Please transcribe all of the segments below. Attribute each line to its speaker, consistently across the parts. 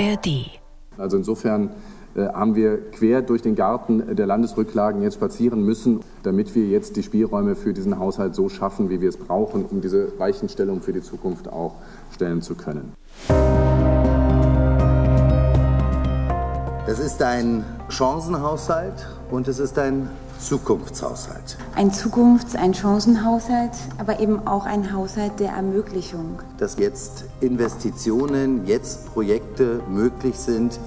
Speaker 1: ARD.
Speaker 2: Also insofern äh, haben wir quer durch den Garten der Landesrücklagen jetzt spazieren müssen, damit wir jetzt die Spielräume für diesen Haushalt so schaffen, wie wir es brauchen, um diese Weichenstellung für die Zukunft auch stellen zu können.
Speaker 3: Es ist ein Chancenhaushalt und es ist ein Zukunftshaushalt.
Speaker 4: Ein Zukunfts-, ein Chancenhaushalt, aber eben auch ein Haushalt der Ermöglichung.
Speaker 3: Dass jetzt Investitionen, jetzt Projekte möglich sind,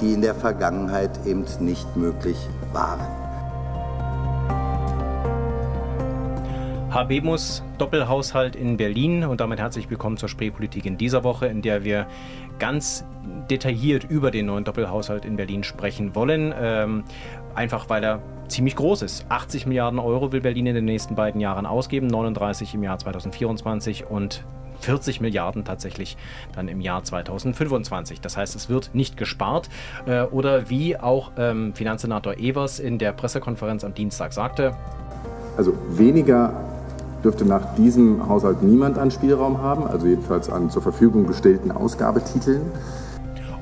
Speaker 3: die in der Vergangenheit eben nicht möglich waren.
Speaker 5: Habemus Doppelhaushalt in Berlin und damit herzlich willkommen zur Spreepolitik in dieser Woche, in der wir ganz detailliert über den neuen Doppelhaushalt in Berlin sprechen wollen. Ähm, einfach weil er ziemlich groß ist. 80 Milliarden Euro will Berlin in den nächsten beiden Jahren ausgeben, 39 im Jahr 2024 und 40 Milliarden tatsächlich dann im Jahr 2025. Das heißt, es wird nicht gespart. Äh, oder wie auch ähm, Finanzsenator Evers in der Pressekonferenz am Dienstag sagte.
Speaker 2: Also weniger dürfte nach diesem Haushalt niemand an Spielraum haben, also jedenfalls an zur Verfügung gestellten Ausgabetiteln.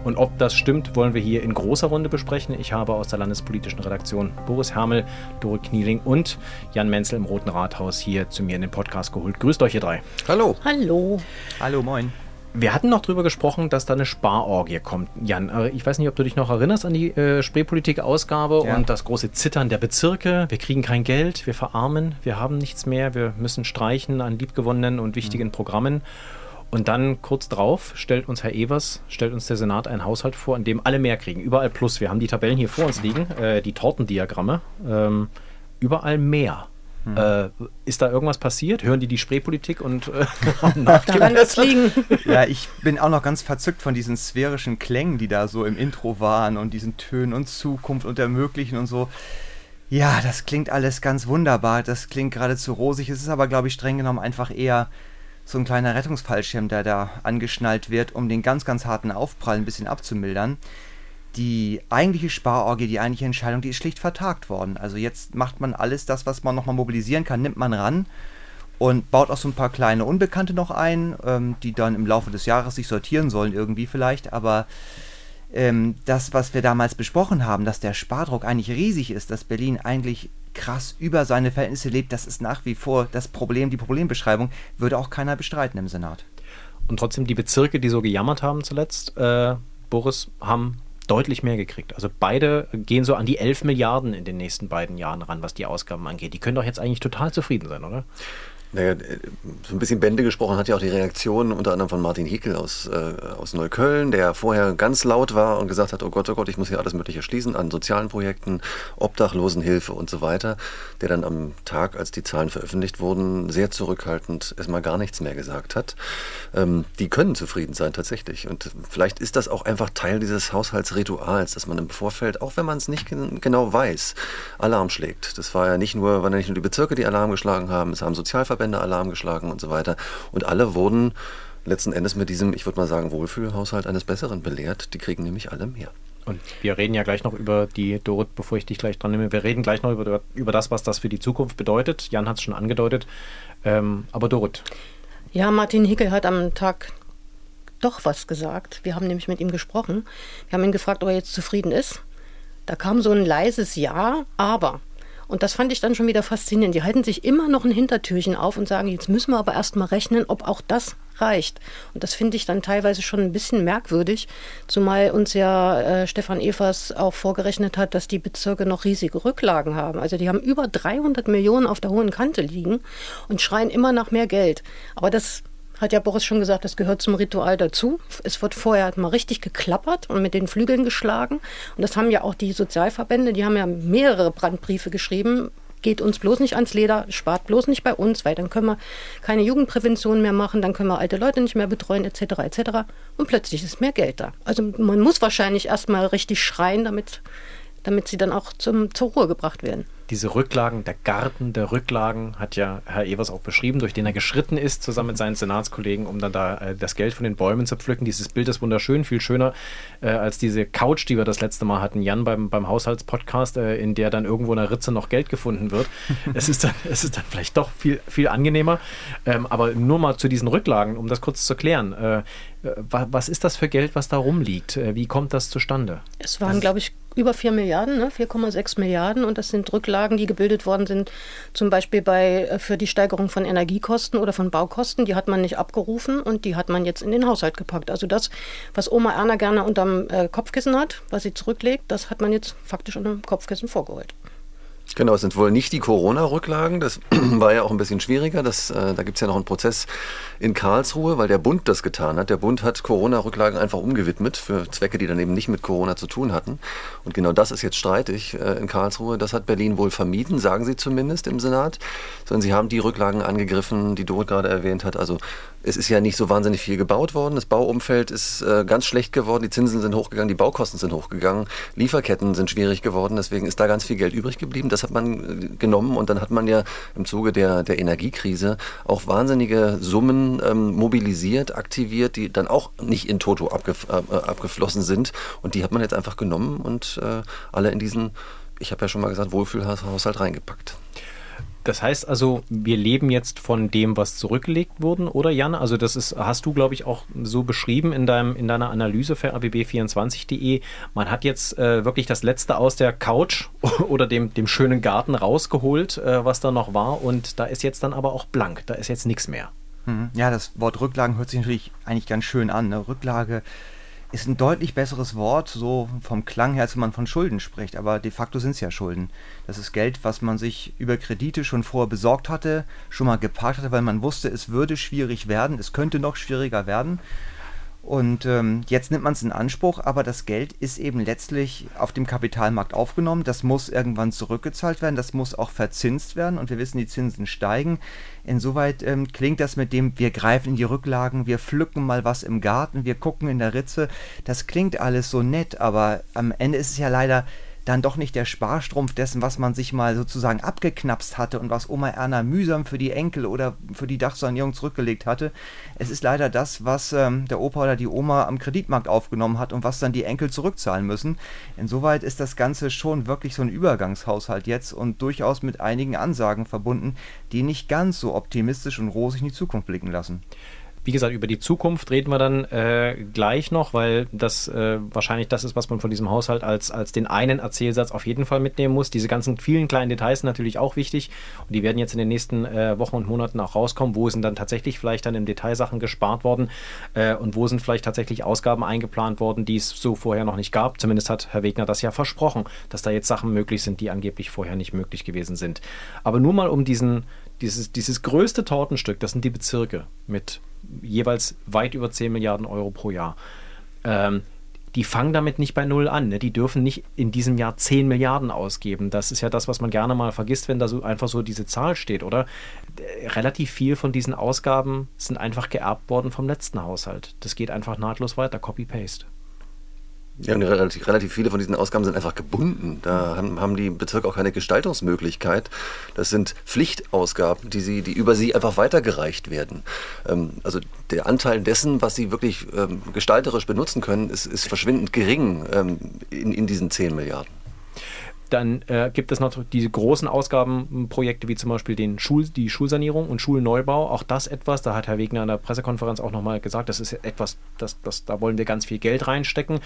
Speaker 5: Und ob das stimmt, wollen wir hier in großer Runde besprechen. Ich habe aus der landespolitischen Redaktion Boris Hermel, Dore Knieling und Jan Menzel im Roten Rathaus hier zu mir in den Podcast geholt. Grüßt euch ihr drei.
Speaker 6: Hallo.
Speaker 7: Hallo.
Speaker 6: Hallo, moin.
Speaker 5: Wir hatten noch darüber gesprochen, dass da eine Sparorgie kommt. Jan, äh, ich weiß nicht, ob du dich noch erinnerst an die äh, Spreepolitik-Ausgabe
Speaker 6: Ja.
Speaker 5: und das große Zittern der Bezirke. Wir kriegen kein Geld, wir verarmen, wir haben nichts mehr, wir müssen streichen an liebgewonnenen und wichtigen Programmen. Und dann kurz drauf stellt uns Herr Evers, stellt uns der Senat einen Haushalt vor, in dem alle mehr kriegen. Überall plus. Wir haben die Tabellen hier vor uns liegen, äh, die Tortendiagramme. Ähm, überall mehr. Äh, ist da irgendwas passiert? Hören die die Spreepolitik und äh,
Speaker 7: Daran es liegen.
Speaker 6: Ja, ich bin auch noch ganz verzückt von diesen sphärischen Klängen, die da so im Intro waren und diesen Tönen und Zukunft und Ermöglichen und so. Ja, das klingt alles ganz wunderbar. Das klingt geradezu rosig. Es ist aber, glaube ich, streng genommen einfach eher so ein kleiner Rettungsfallschirm, der da angeschnallt wird, um den ganz, ganz harten Aufprall ein bisschen abzumildern. Die eigentliche Sparorgie, die eigentliche Entscheidung, die ist schlicht vertagt worden. Also jetzt macht man alles das, was man nochmal mobilisieren kann, nimmt man ran und baut auch so ein paar kleine Unbekannte noch ein, ähm, die dann im Laufe des Jahres sich sortieren sollen irgendwie vielleicht. Aber ähm, das, was wir damals besprochen haben, dass der Spardruck eigentlich riesig ist, dass Berlin eigentlich krass über seine Verhältnisse lebt, das ist nach wie vor das Problem, die Problembeschreibung, würde auch keiner bestreiten im Senat.
Speaker 5: Und trotzdem die Bezirke, die so gejammert haben zuletzt, äh, Boris, haben deutlich mehr gekriegt. Also beide gehen so an die 11 Milliarden in den nächsten beiden Jahren ran, was die Ausgaben angeht. Die können doch jetzt eigentlich total zufrieden sein, oder?
Speaker 8: Naja, äh, so ein bisschen Bände gesprochen hat ja auch die Reaktion unter anderem von Martin Hickel aus, äh, aus Neukölln, der vorher ganz laut war und gesagt hat, oh Gott, oh Gott, ich muss hier alles Mögliche schließen an sozialen Projekten, Obdachlosenhilfe und so weiter, der dann am Tag, als die Zahlen veröffentlicht wurden, sehr zurückhaltend erstmal gar nichts mehr gesagt hat. Ähm, die können zufrieden sein tatsächlich und vielleicht ist das auch einfach Teil dieses Haushaltsrituals, dass man im Vorfeld, auch wenn man es nicht gen genau weiß, Alarm schlägt. Das war ja nicht nur, waren ja nicht nur die Bezirke, die Alarm geschlagen haben, es haben Sozialverbände Alarm geschlagen und so weiter. Und alle wurden letzten Endes mit diesem, ich würde mal sagen, Wohlfühlhaushalt eines Besseren belehrt. Die kriegen nämlich alle mehr.
Speaker 5: Und wir reden ja gleich noch über die, Dorit, bevor ich dich gleich dran nehme, wir reden gleich noch über, über das, was das für die Zukunft bedeutet. Jan hat es schon angedeutet. Ähm, aber Dorit,
Speaker 7: Ja, Martin Hickel hat am Tag doch was gesagt. Wir haben nämlich mit ihm gesprochen. Wir haben ihn gefragt, ob er jetzt zufrieden ist. Da kam so ein leises Ja, aber. Und das fand ich dann schon wieder faszinierend. Die halten sich immer noch ein Hintertürchen auf und sagen, jetzt müssen wir aber erst mal rechnen, ob auch das reicht. Und das finde ich dann teilweise schon ein bisschen merkwürdig, zumal uns ja äh, Stefan Evers auch vorgerechnet hat, dass die Bezirke noch riesige Rücklagen haben. Also die haben über 300 Millionen auf der hohen Kante liegen und schreien immer nach mehr Geld. Aber das hat ja Boris schon gesagt, das gehört zum Ritual dazu. Es wird vorher mal richtig geklappert und mit den Flügeln geschlagen. Und das haben ja auch die Sozialverbände, die haben ja mehrere Brandbriefe geschrieben. Geht uns bloß nicht ans Leder, spart bloß nicht bei uns, weil dann können wir keine Jugendprävention mehr machen, dann können wir alte Leute nicht mehr betreuen, etc. etc. Und plötzlich ist mehr Geld da. Also man muss wahrscheinlich erst mal richtig schreien, damit, damit sie dann auch zum, zur Ruhe gebracht werden.
Speaker 5: Diese Rücklagen, der Garten der Rücklagen, hat ja Herr Evers auch beschrieben, durch den er geschritten ist, zusammen mit seinen Senatskollegen, um dann da äh, das Geld von den Bäumen zu pflücken. Dieses Bild ist wunderschön, viel schöner äh, als diese Couch, die wir das letzte Mal hatten, Jan, beim, beim Haushaltspodcast, äh, in der dann irgendwo in der Ritze noch Geld gefunden wird. es, ist dann, es ist dann vielleicht doch viel, viel angenehmer. Ähm, aber nur mal zu diesen Rücklagen, um das kurz zu klären. Äh, was ist das für Geld, was da rumliegt? Äh, wie kommt das zustande?
Speaker 7: Es waren, glaube ich, über 4 Milliarden, ne? 4,6 Milliarden. Und das sind Rücklagen, die gebildet worden sind, zum Beispiel bei, äh, für die Steigerung von Energiekosten oder von Baukosten. Die hat man nicht abgerufen und die hat man jetzt in den Haushalt gepackt. Also das, was Oma Erna gerne unterm äh, Kopfkissen hat, was sie zurücklegt, das hat man jetzt faktisch unter dem Kopfkissen vorgeholt.
Speaker 8: Genau, es sind wohl nicht die Corona-Rücklagen. Das war ja auch ein bisschen schwieriger. Das, äh, da gibt es ja noch einen Prozess in Karlsruhe, weil der Bund das getan hat. Der Bund hat Corona-Rücklagen einfach umgewidmet für Zwecke, die dann eben nicht mit Corona zu tun hatten. Und genau das ist jetzt streitig äh, in Karlsruhe. Das hat Berlin wohl vermieden, sagen sie zumindest im Senat. Sondern sie haben die Rücklagen angegriffen, die Doro gerade erwähnt hat. Also es ist ja nicht so wahnsinnig viel gebaut worden. Das Bauumfeld ist äh, ganz schlecht geworden. Die Zinsen sind hochgegangen, die Baukosten sind hochgegangen, Lieferketten sind schwierig geworden. Deswegen ist da ganz viel Geld übrig geblieben. Das hat man äh, genommen und dann hat man ja im Zuge der, der Energiekrise auch wahnsinnige Summen ähm, mobilisiert, aktiviert, die dann auch nicht in Toto abgef äh, abgeflossen sind. Und die hat man jetzt einfach genommen und äh, alle in diesen, ich habe ja schon mal gesagt, Wohlfühlhaushalt reingepackt.
Speaker 5: Das heißt also, wir leben jetzt von dem, was zurückgelegt wurde, oder Jan? Also das ist, hast du, glaube ich, auch so beschrieben in, deinem, in deiner Analyse für abb24.de. Man hat jetzt äh, wirklich das Letzte aus der Couch oder dem, dem schönen Garten rausgeholt, äh, was da noch war. Und da ist jetzt dann aber auch blank. Da ist jetzt nichts mehr.
Speaker 6: Mhm. Ja, das Wort Rücklagen hört sich natürlich eigentlich ganz schön an. Ne? Rücklage ist ein deutlich besseres Wort, so vom Klang her, als wenn man von Schulden spricht. Aber de facto sind es ja Schulden. Das ist Geld, was man sich über Kredite schon vorher besorgt hatte, schon mal geparkt hatte, weil man wusste, es würde schwierig werden, es könnte noch schwieriger werden. Und ähm, jetzt nimmt man es in Anspruch, aber das Geld ist eben letztlich auf dem Kapitalmarkt aufgenommen. Das muss irgendwann zurückgezahlt werden, das muss auch verzinst werden und wir wissen, die Zinsen steigen. Insoweit ähm, klingt das mit dem, wir greifen in die Rücklagen, wir pflücken mal was im Garten, wir gucken in der Ritze. Das klingt alles so nett, aber am Ende ist es ja leider dann doch nicht der Sparstrumpf dessen, was man sich mal sozusagen abgeknapst hatte und was Oma Erna mühsam für die Enkel oder für die Dachsanierung zurückgelegt hatte. Es ist leider das, was ähm, der Opa oder die Oma am Kreditmarkt aufgenommen hat und was dann die Enkel zurückzahlen müssen. Insoweit ist das Ganze schon wirklich so ein Übergangshaushalt jetzt und durchaus mit einigen Ansagen verbunden, die nicht ganz so optimistisch und rosig in die Zukunft blicken lassen.
Speaker 5: Wie gesagt, über die Zukunft reden wir dann äh, gleich noch, weil das äh, wahrscheinlich das ist, was man von diesem Haushalt als, als den einen Erzählsatz auf jeden Fall mitnehmen muss. Diese ganzen vielen kleinen Details sind natürlich auch wichtig und die werden jetzt in den nächsten äh, Wochen und Monaten auch rauskommen. Wo sind dann tatsächlich vielleicht dann im Detail Sachen gespart worden äh, und wo sind vielleicht tatsächlich Ausgaben eingeplant worden, die es so vorher noch nicht gab. Zumindest hat Herr Wegner das ja versprochen, dass da jetzt Sachen möglich sind, die angeblich vorher nicht möglich gewesen sind. Aber nur mal um diesen dieses, dieses größte Tortenstück, das sind die Bezirke mit jeweils weit über 10 Milliarden Euro pro Jahr. Ähm, die fangen damit nicht bei Null an. Ne? Die dürfen nicht in diesem Jahr 10 Milliarden ausgeben. Das ist ja das, was man gerne mal vergisst, wenn da so einfach so diese Zahl steht, oder? Relativ viel von diesen Ausgaben sind einfach geerbt worden vom letzten Haushalt. Das geht einfach nahtlos weiter, Copy-Paste.
Speaker 8: Ja, und relativ, relativ viele von diesen Ausgaben sind einfach gebunden. Da haben, haben die Bezirke auch keine Gestaltungsmöglichkeit. Das sind Pflichtausgaben, die, sie, die über sie einfach weitergereicht werden. Ähm, also der Anteil dessen, was sie wirklich ähm, gestalterisch benutzen können, ist, ist verschwindend gering ähm, in, in diesen 10 Milliarden.
Speaker 5: Dann äh, gibt es noch diese großen Ausgabenprojekte wie zum Beispiel den Schul, die Schulsanierung und Schulneubau. Auch das etwas, da hat Herr Wegner in der Pressekonferenz auch nochmal gesagt, das ist etwas, das, das, da wollen wir ganz viel Geld reinstecken.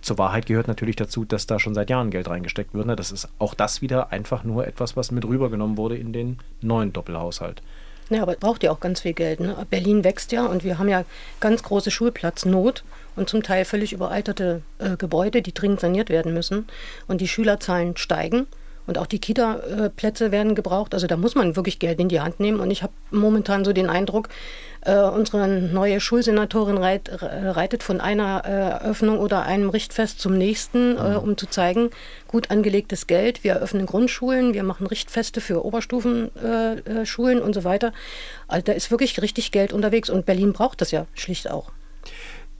Speaker 5: Zur Wahrheit gehört natürlich dazu, dass da schon seit Jahren Geld reingesteckt wird. Ne? Das ist auch das wieder einfach nur etwas, was mit rübergenommen wurde in den neuen Doppelhaushalt.
Speaker 7: Ja, aber braucht ja auch ganz viel Geld. Ne? Berlin wächst ja und wir haben ja ganz große Schulplatznot und zum Teil völlig überalterte äh, Gebäude, die dringend saniert werden müssen. Und die Schülerzahlen steigen. Und auch die Kita-Plätze werden gebraucht. Also da muss man wirklich Geld in die Hand nehmen. Und ich habe momentan so den Eindruck, äh, unsere neue Schulsenatorin reit, reitet von einer äh, Eröffnung oder einem Richtfest zum nächsten, äh, mhm. um zu zeigen, gut angelegtes Geld. Wir eröffnen Grundschulen, wir machen Richtfeste für Oberstufenschulen äh, äh, und so weiter. Also da ist wirklich richtig Geld unterwegs. Und Berlin braucht das ja schlicht auch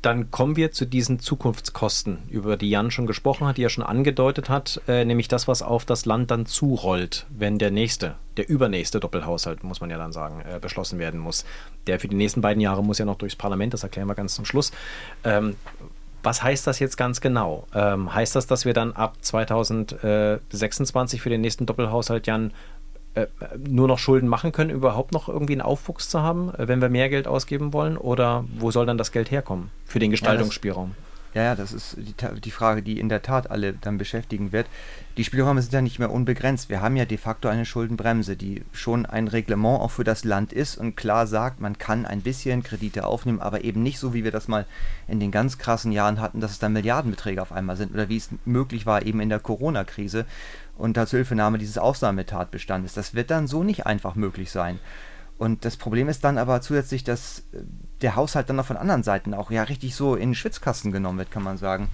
Speaker 5: dann kommen wir zu diesen Zukunftskosten, über die Jan schon gesprochen hat, die er schon angedeutet hat, äh, nämlich das, was auf das Land dann zurollt, wenn der nächste, der übernächste Doppelhaushalt, muss man ja dann sagen, äh, beschlossen werden muss. Der für die nächsten beiden Jahre muss ja noch durchs Parlament, das erklären wir ganz zum Schluss. Ähm, was heißt das jetzt ganz genau? Ähm, heißt das, dass wir dann ab 2026 für den nächsten Doppelhaushalt, Jan, nur noch Schulden machen können, überhaupt noch irgendwie einen Aufwuchs zu haben, äh, wenn wir mehr Geld ausgeben wollen? Oder wo soll dann das Geld herkommen für den Gestaltungsspielraum?
Speaker 6: Ja, ja, das ist die, die, Frage, die in der Tat alle dann beschäftigen wird. Die Spielräume sind ja nicht mehr unbegrenzt. Wir haben ja de facto eine Schuldenbremse, die schon ein Reglement auch für das Land ist und klar sagt, man kann ein bisschen Kredite aufnehmen, aber eben nicht so, wie wir das mal in den ganz krassen Jahren hatten, dass es dann Milliardenbeträge auf einmal sind oder wie es möglich war eben in der Corona-Krise unter Zuhilfenahme dieses Ausnahmetatbestandes. Das wird dann so nicht einfach möglich sein. Und das Problem ist dann aber zusätzlich, dass äh, der Haushalt dann noch von anderen Seiten auch ja richtig so in den Schwitzkasten genommen wird, kann man sagen.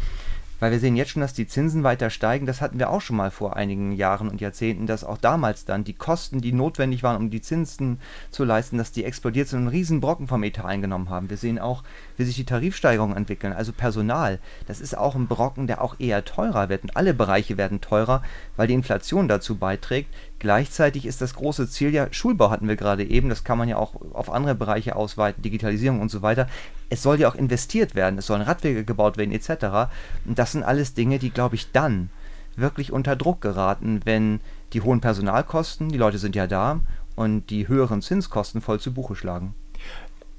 Speaker 6: Weil wir sehen jetzt schon, dass die Zinsen weiter steigen. Das hatten wir auch schon mal vor einigen Jahren und Jahrzehnten, dass auch damals dann die Kosten, die notwendig waren, um die Zinsen zu leisten, dass die explodiert sind und einen riesen Brocken vom Etat eingenommen haben. Wir sehen auch, wie sich die Tarifsteigerungen entwickeln. Also Personal, das ist auch ein Brocken, der auch eher teurer wird. Und alle Bereiche werden teurer, weil die Inflation dazu beiträgt, Gleichzeitig ist das große Ziel ja, Schulbau hatten wir gerade eben, das kann man ja auch auf andere Bereiche ausweiten, Digitalisierung und so weiter. Es soll ja auch investiert werden, es sollen Radwege gebaut werden etc. Und das sind alles Dinge, die, glaube ich, dann wirklich unter Druck geraten, wenn die hohen Personalkosten, die Leute sind ja da, und die höheren Zinskosten voll zu Buche schlagen.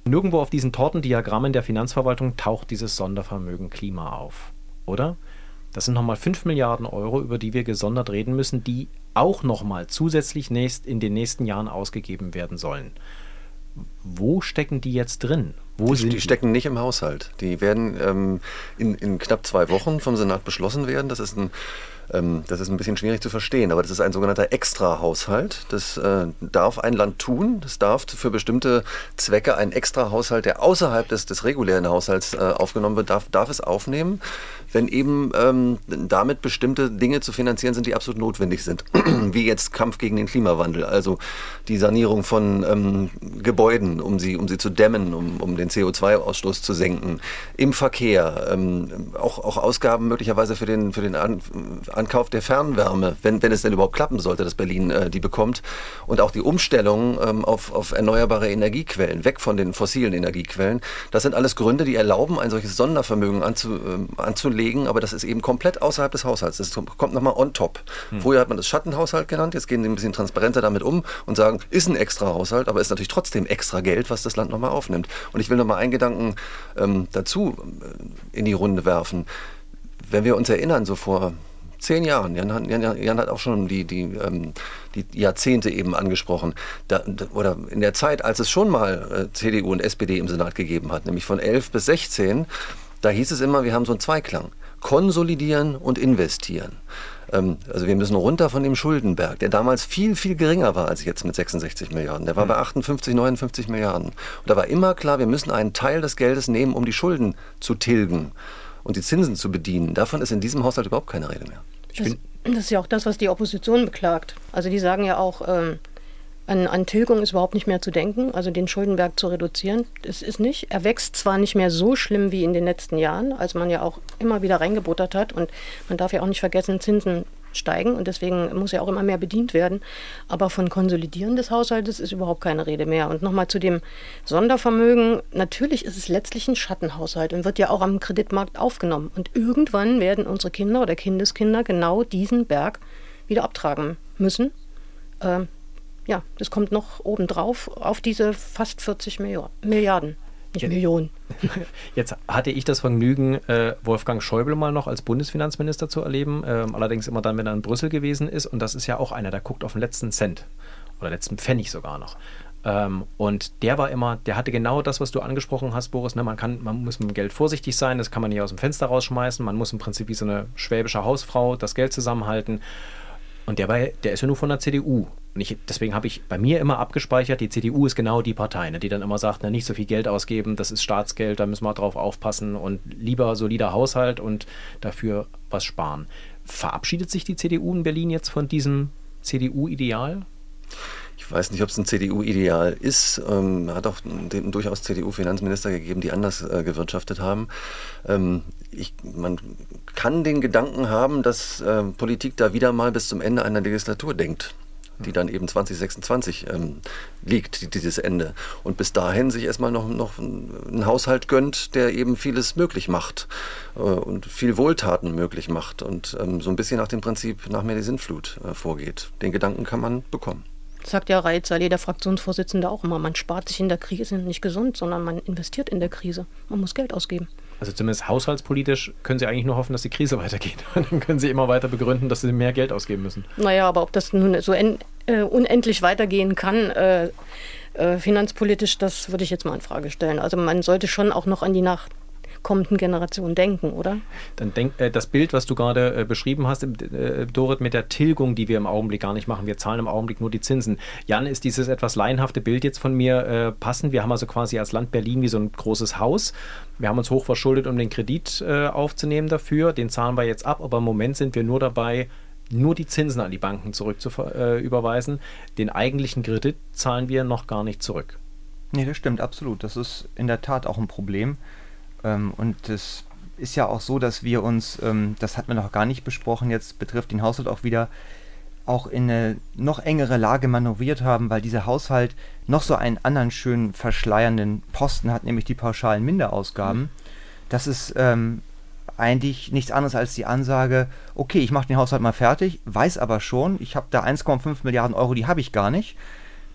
Speaker 5: Nirgendwo auf diesen Tortendiagrammen der Finanzverwaltung taucht dieses Sondervermögen Klima auf, oder? Das sind nochmal 5 Milliarden Euro, über die wir gesondert reden müssen, die auch nochmal zusätzlich nächst, in den nächsten Jahren ausgegeben werden sollen. Wo stecken die jetzt drin? Wo
Speaker 8: die, die, stecken nicht im Haushalt. Die werden ähm, in, in knapp zwei Wochen vom Senat beschlossen werden. Das ist ein ähm, das ist ein bisschen schwierig zu verstehen, aber das ist ein sogenannter Extrahaushalt. Das äh, darf ein Land tun. Das darf für bestimmte Zwecke ein Extrahaushalt, der außerhalb des, des regulären Haushalts äh, aufgenommen wird, darf, darf es aufnehmen, wenn eben ähm, damit bestimmte Dinge zu finanzieren sind, die absolut notwendig sind. Wie jetzt Kampf gegen den Klimawandel, also die Sanierung von ähm, Gebäuden, um sie, um sie zu dämmen, um, um den CO2-Ausstoß zu senken. Im Verkehr, ähm, auch, auch Ausgaben möglicherweise für den, für den An Ankauf der Fernwärme, wenn, wenn es denn überhaupt klappen sollte, dass Berlin äh, die bekommt. Und auch die Umstellung ähm, auf, auf erneuerbare Energiequellen, weg von den fossilen Energiequellen. Das sind alles Gründe, die erlauben, ein solches Sondervermögen anzu, äh, anzulegen, aber das ist eben komplett außerhalb des Haushalts. Das kommt nochmal on top. Hm. Vorher hat man das Schattenhaushalt genannt, jetzt gehen sie ein bisschen transparenter damit um und sagen, ist ein extra Haushalt, aber ist natürlich trotzdem extra Geld, was das Land nochmal aufnimmt. Und ich will nochmal einen Gedanken ähm, dazu äh, in die Runde werfen. Wenn wir uns erinnern, so vor zehn Jahren. Jan, Jan, Jan hat auch schon die, die, ähm, die Jahrzehnte eben angesprochen. Da, oder in der Zeit, als es schon mal äh, CDU und SPD im Senat gegeben hat, nämlich von 11 bis 16, da hieß es immer, wir haben so einen Zweiklang. Konsolidieren und investieren. Ähm, also wir müssen runter von dem Schuldenberg, der damals viel, viel geringer war als jetzt mit 66 Milliarden. Der war bei 58, 59 Milliarden. Und da war immer klar, wir müssen einen Teil des Geldes nehmen, um die Schulden zu tilgen und die Zinsen zu bedienen. Davon ist in diesem Haushalt überhaupt keine Rede mehr.
Speaker 7: Das, das, ist ja auch das, was die Opposition beklagt. Also die sagen ja auch, ähm, an, an, Tilgung ist überhaupt nicht mehr zu denken, also den Schuldenberg zu reduzieren. Das ist nicht. Er wächst zwar nicht mehr so schlimm wie in den letzten Jahren, als man ja auch immer wieder reingebuttert hat. Und man darf ja auch nicht vergessen, Zinsen steigen und deswegen muss ja auch immer mehr bedient werden. Aber von Konsolidieren des Haushaltes ist überhaupt keine Rede mehr. Und nochmal zu dem Sondervermögen. Natürlich ist es letztlich ein Schattenhaushalt und wird ja auch am Kreditmarkt aufgenommen. Und irgendwann werden unsere Kinder oder Kindeskinder genau diesen Berg wieder abtragen müssen. Ähm, ja, das kommt noch obendrauf auf diese fast 40 Milliarden. Nicht Millionen.
Speaker 5: Jetzt hatte ich das Vergnügen, äh, Wolfgang Schäuble mal noch als Bundesfinanzminister zu erleben. Ähm, allerdings immer dann, wenn er in Brüssel gewesen ist. Und das ist ja auch einer, der guckt auf den letzten Cent oder letzten Pfennig sogar noch. Ähm, und der war immer, der hatte genau das, was du angesprochen hast, Boris. Ne? Man, kann, man muss mit dem Geld vorsichtig sein, das kann man nicht aus dem Fenster rausschmeißen. Man muss im Prinzip wie so eine schwäbische Hausfrau das Geld zusammenhalten. Und der, war, der ist ja nur von der CDU. Und ich, deswegen habe ich bei mir immer abgespeichert, die CDU ist genau die Partei, ne, die dann immer sagt, ne, nicht so viel Geld ausgeben, das ist Staatsgeld, da müssen wir drauf aufpassen und lieber solider Haushalt und dafür was sparen. Verabschiedet sich die CDU in Berlin jetzt von diesem CDU-Ideal?
Speaker 8: Ich weiß nicht, ob es ein CDU-Ideal ist. Ähm, hat auch den, durchaus CDU-Finanzminister gegeben, die anders äh, gewirtschaftet haben. Ähm, ich, man kann den Gedanken haben, dass äh, Politik da wieder mal bis zum Ende einer Legislatur denkt die dann eben 2026 ähm, liegt, dieses Ende. Und bis dahin sich erstmal noch, noch einen Haushalt gönnt, der eben vieles möglich macht äh, und viel Wohltaten möglich macht und ähm, so ein bisschen nach dem Prinzip nach mir die Sinnflut äh, vorgeht. Den Gedanken kann man bekommen.
Speaker 7: Das sagt ja Reitzer, jeder Fraktionsvorsitzende auch immer, man spart sich in der Krise nicht gesund, sondern man investiert in der Krise. Man muss Geld ausgeben.
Speaker 5: Also zumindest haushaltspolitisch können Sie eigentlich nur hoffen, dass die Krise weitergeht. Dann können Sie immer weiter begründen, dass Sie mehr Geld ausgeben müssen.
Speaker 7: Naja, aber ob das nun so en, äh, unendlich weitergehen kann, äh, äh, finanzpolitisch, das würde ich jetzt mal in Frage stellen. Also man sollte schon auch noch an die Nach kommenden Generationen denken, oder?
Speaker 5: Dann denk, äh, das Bild, was du gerade äh, beschrieben hast, äh, Dorit, mit der Tilgung, die wir im Augenblick gar nicht machen. Wir zahlen im Augenblick nur die Zinsen. Jan, ist dieses etwas laienhafte Bild jetzt von mir passend? Wir haben also quasi als Land Berlin wie so ein großes Haus. Wir haben uns hoch verschuldet, um den Kredit aufzunehmen dafür. Den zahlen wir jetzt ab, aber im Moment sind wir nur dabei, nur die Zinsen an die Banken zurückzuüberweisen. Äh, den eigentlichen Kredit zahlen wir noch gar nicht zurück.
Speaker 6: Nee, das stimmt, absolut. Das ist in der Tat auch ein Problem. Ähm, und es ist ja auch so, dass wir uns, ähm, das hat man noch gar nicht besprochen, jetzt betrifft den Haushalt auch wieder, auch in eine noch engere Lage manövriert haben, weil dieser Haushalt noch so einen anderen schönen verschleiernden Posten hat, nämlich die pauschalen Minderausgaben. Mhm. Das ist ähm, eigentlich nichts anderes als die Ansage, okay, ich mache den Haushalt mal fertig, weiß aber schon, ich habe da 1,5 Milliarden Euro, die habe ich gar nicht.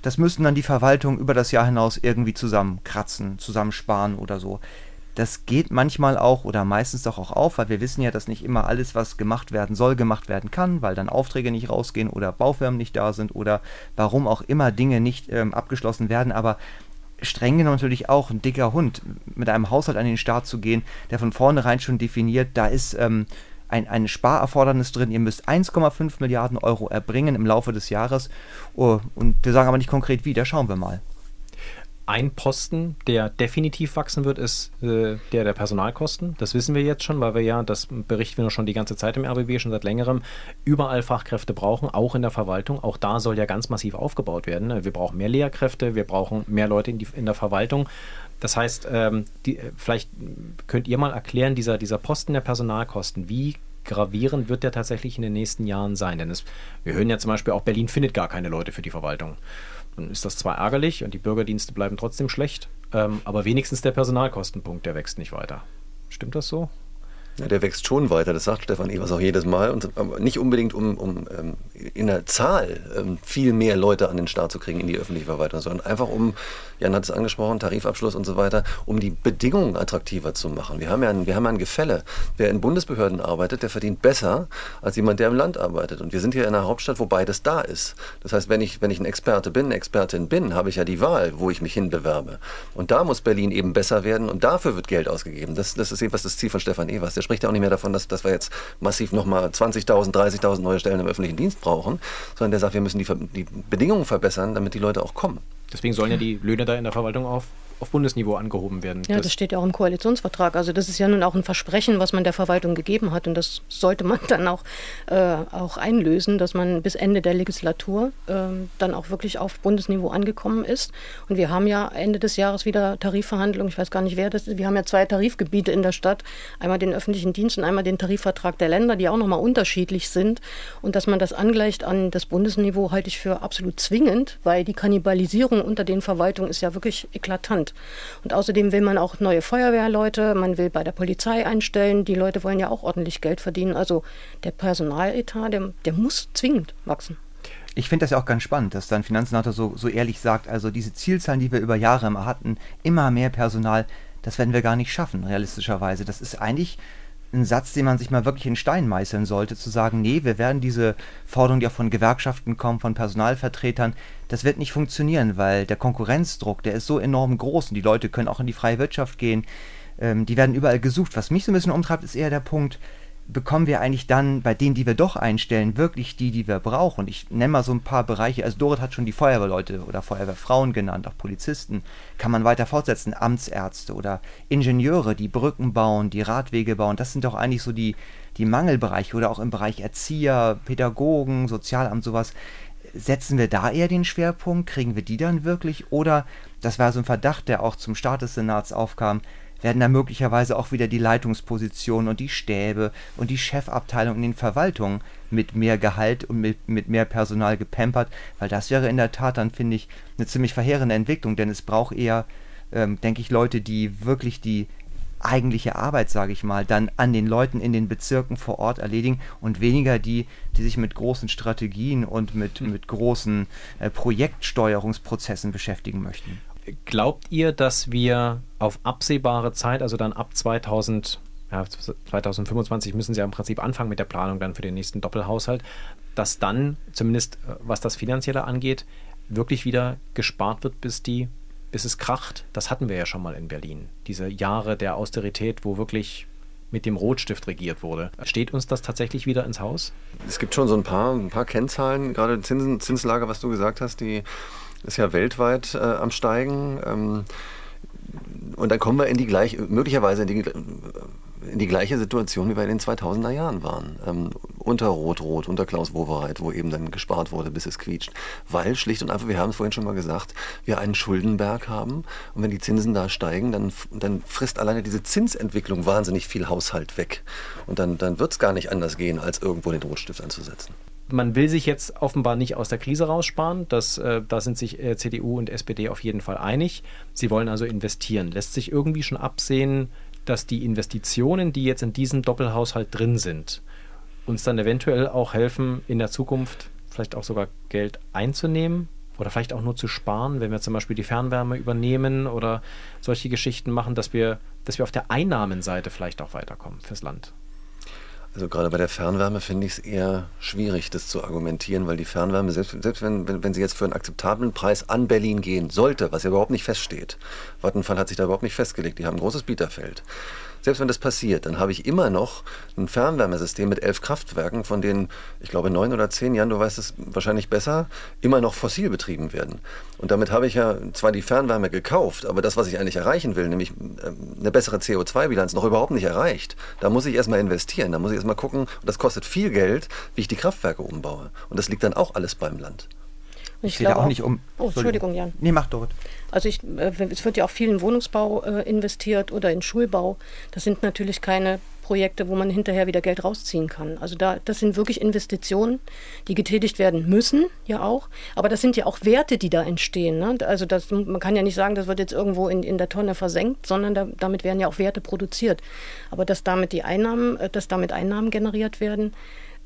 Speaker 6: Das müssten dann die Verwaltung über das Jahr hinaus irgendwie zusammenkratzen, zusammensparen oder so. Das geht manchmal auch oder meistens doch auch auf, weil wir wissen ja, dass nicht immer alles, was gemacht werden soll, gemacht werden kann, weil dann Aufträge nicht rausgehen oder Baufirmen nicht da sind oder warum auch immer Dinge nicht ähm, abgeschlossen werden. Aber streng genommen natürlich auch ein dicker Hund, mit einem Haushalt an den Start zu gehen, der von vornherein schon definiert, da ist ähm, ein, ein Sparerfordernis drin, ihr müsst 1,5 Milliarden Euro erbringen im Laufe des Jahres. Oh, und wir sagen aber nicht konkret wie, da schauen wir mal.
Speaker 5: Ein Posten, der definitiv wachsen wird, ist äh, der der Personalkosten. Das wissen wir jetzt schon, weil wir ja, das berichten wir schon die ganze Zeit im RBB, schon seit längerem, überall Fachkräfte brauchen, auch in der Verwaltung. Auch da soll ja ganz massiv aufgebaut werden. Wir brauchen mehr Lehrkräfte, wir brauchen mehr Leute in, die, in der Verwaltung. Das heißt, ähm, die, vielleicht könnt ihr mal erklären, dieser, dieser Posten der Personalkosten, wie gravierend wird der tatsächlich in den nächsten Jahren sein? Denn es, wir hören ja zum Beispiel auch, Berlin findet gar keine Leute für die Verwaltung. Dann ist das zwar ärgerlich und die Bürgerdienste bleiben trotzdem schlecht, ähm, aber wenigstens der Personalkostenpunkt, der wächst nicht weiter. Stimmt das so?
Speaker 8: Ja, der wächst schon weiter, das sagt Stefan Evers auch jedes Mal. Und nicht unbedingt, um, um ähm, in der Zahl ähm, viel mehr Leute an den Start zu kriegen in die öffentliche Verwaltung, sondern einfach um, Jan hat es angesprochen, Tarifabschluss und so weiter, um die Bedingungen attraktiver zu machen. Wir haben ja ein, wir haben ein Gefälle. Wer in Bundesbehörden arbeitet, der verdient besser als jemand, der im Land arbeitet. Und wir sind hier in einer Hauptstadt, wo beides da ist. Das heißt, wenn ich, wenn ich ein Experte bin, eine Expertin bin, habe ich ja die Wahl, wo ich mich hinbewerbe. Und da muss Berlin eben besser werden und dafür wird Geld ausgegeben. Das, das ist jedenfalls das Ziel von Stefan Evers. Der spricht ja auch nicht mehr davon, dass, dass wir jetzt massiv nochmal 20.000, 30.000 neue Stellen im öffentlichen Dienst brauchen, sondern der sagt, wir müssen die, die Bedingungen verbessern, damit die Leute auch kommen.
Speaker 5: Deswegen sollen ja die Löhne da in der Verwaltung auf auf Bundesniveau angehoben werden.
Speaker 7: Ja, das, das, steht ja auch im Koalitionsvertrag. Also das ist ja nun auch ein Versprechen, was man der Verwaltung gegeben hat. Und das sollte man dann auch, äh, auch einlösen, dass man bis Ende der Legislatur äh, dann auch wirklich auf Bundesniveau angekommen ist. Und wir haben ja Ende des Jahres wieder Tarifverhandlungen. Ich weiß gar nicht, wer das ist. Wir haben ja zwei Tarifgebiete in der Stadt. Einmal den öffentlichen Dienst und einmal den Tarifvertrag der Länder, die auch nochmal unterschiedlich sind. Und dass man das angleicht an das Bundesniveau, halte ich für absolut zwingend, weil die Kannibalisierung unter den Verwaltungen ist ja wirklich eklatant sind. Und außerdem will man auch neue Feuerwehrleute, man will bei der Polizei einstellen. Die Leute wollen ja auch ordentlich Geld verdienen. Also der Personaletat, der, der muss zwingend wachsen.
Speaker 6: Ich finde das ja auch ganz spannend, dass dann Finanzsenator so, so ehrlich sagt, also diese Zielzahlen, die wir über Jahre immer hatten, immer mehr Personal, das werden wir gar nicht schaffen, realistischerweise. Das ist eigentlich ein Satz, den man sich mal wirklich in Stein meißeln sollte, zu sagen, nee, wir werden diese Forderung, die auch von Gewerkschaften kommen, von Personalvertretern, das wird nicht funktionieren, weil der Konkurrenzdruck, der ist so enorm groß und die Leute können auch in die freie Wirtschaft gehen, ähm, die werden überall gesucht. Was mich so ein bisschen umtreibt, ist eher der Punkt, bekommen wir eigentlich dann bei denen, die wir doch einstellen, wirklich die, die wir brauchen. Ich nenne mal so ein paar Bereiche. Also Dorit hat schon die Feuerwehrleute oder Feuerwehrfrauen genannt, auch Polizisten. Kann man weiter fortsetzen. Amtsärzte oder Ingenieure, die Brücken bauen, die Radwege bauen. Das sind doch eigentlich so die, die Mangelbereiche oder auch im Bereich Erzieher, Pädagogen, Sozialamt, sowas. setzen wir da eher den Schwerpunkt? Kriegen wir die dann wirklich? Oder, das war so ein Verdacht, der auch zum Start des Senats aufkam, werden da möglicherweise auch wieder die Leitungspositionen und die Stäbe und die Chefabteilung in den Verwaltungen mit mehr Gehalt und mit, mit mehr Personal gepampert, weil das wäre in der Tat dann, finde ich, eine ziemlich verheerende Entwicklung, denn es braucht eher, ähm, denke ich, Leute, die wirklich die eigentliche Arbeit, sage ich mal, dann an den Leuten in den Bezirken vor Ort erledigen und weniger die, die sich mit großen Strategien und mit, mit großen äh, Projektsteuerungsprozessen beschäftigen möchten.
Speaker 5: Glaubt ihr, dass wir auf absehbare Zeit, also dann ab 2000, ja, 2025 müssen sie ja im Prinzip anfangen mit der Planung dann für den nächsten Doppelhaushalt, dass dann, zumindest äh, was das Finanzielle angeht, wirklich wieder gespart wird, bis die bis es kracht. Das hatten wir ja schon mal in Berlin. Diese Jahre der Austerität, wo wirklich mit dem Rotstift regiert wurde. Steht uns das tatsächlich wieder ins Haus?
Speaker 8: Es gibt schon so ein paar, ein paar Kennzahlen, gerade Zinsen, Zinslage, was du gesagt hast, die ist ja weltweit äh, am Steigen. Ähm, und dann kommen wir in die gleiche, möglicherweise in die, in die gleiche Situation, wie wir in den 2000er Jahren waren. Ähm, unter Rot-Rot, unter Klaus Wowereit, wo eben dann gespart wurde, bis es quietscht. Weil schlicht und einfach, wir haben es vorhin schon mal gesagt, wir einen Schuldenberg haben. Und wenn die Zinsen da steigen, dann, dann frisst alleine diese Zinsentwicklung wahnsinnig viel Haushalt weg. Und dann, dann wird es gar nicht anders gehen, als irgendwo den Rotstift anzusetzen
Speaker 5: man will sich jetzt offenbar nicht aus der Krise raussparen. Das, äh, da sind sich äh, CDU und SPD auf jeden Fall einig. Sie wollen also investieren. Lässt sich irgendwie schon absehen, dass die Investitionen, die jetzt in diesem Doppelhaushalt drin sind, uns dann eventuell auch helfen, in der Zukunft vielleicht auch sogar Geld einzunehmen oder vielleicht auch nur zu sparen, wenn wir zum Beispiel die Fernwärme übernehmen oder solche Geschichten machen, dass wir, dass wir auf der Einnahmenseite vielleicht auch weiterkommen fürs Land.
Speaker 8: Also gerade bei der Fernwärme finde ich es eher schwierig, das zu argumentieren, weil die Fernwärme, selbst, selbst wenn, wenn, wenn, sie jetzt für einen akzeptablen Preis an Berlin gehen sollte, was ja überhaupt nicht feststeht, Vattenfall hat sich da überhaupt nicht festgelegt, die haben ein großes Bieterfeld selbst wenn das passiert, dann habe ich immer noch ein Fernwärmesystem mit elf Kraftwerken, von denen, ich glaube, neun oder zehn Jahren, du weißt es wahrscheinlich besser, immer noch fossil betrieben werden. Und damit habe ich ja zwar die Fernwärme gekauft, aber das, was ich eigentlich erreichen will, nämlich ähm, eine bessere CO2-Bilanz, noch überhaupt nicht erreicht. Da muss ich erstmal investieren, da muss ich erstmal gucken, und das kostet viel Geld, wie ich die Kraftwerke umbaue. Und das liegt dann auch alles beim Land.
Speaker 6: Ich, ich glaube auch nicht um.
Speaker 7: Oh, Entschuldigung, Jan.
Speaker 6: Nee, mach dort.
Speaker 7: Also ich, äh, es wird ja auch viel in Wohnungsbau äh, investiert oder in Schulbau. Das sind natürlich keine Projekte, wo man hinterher wieder Geld rausziehen kann. Also da, das sind wirklich Investitionen, die getätigt werden müssen, ja auch. Aber das sind ja auch Werte, die da entstehen. Ne? Also das, man kann ja nicht sagen, das wird jetzt irgendwo in, in der Tonne versenkt, sondern da, damit werden ja auch Werte produziert. Aber dass damit die Einnahmen, äh, dass damit Einnahmen generiert werden,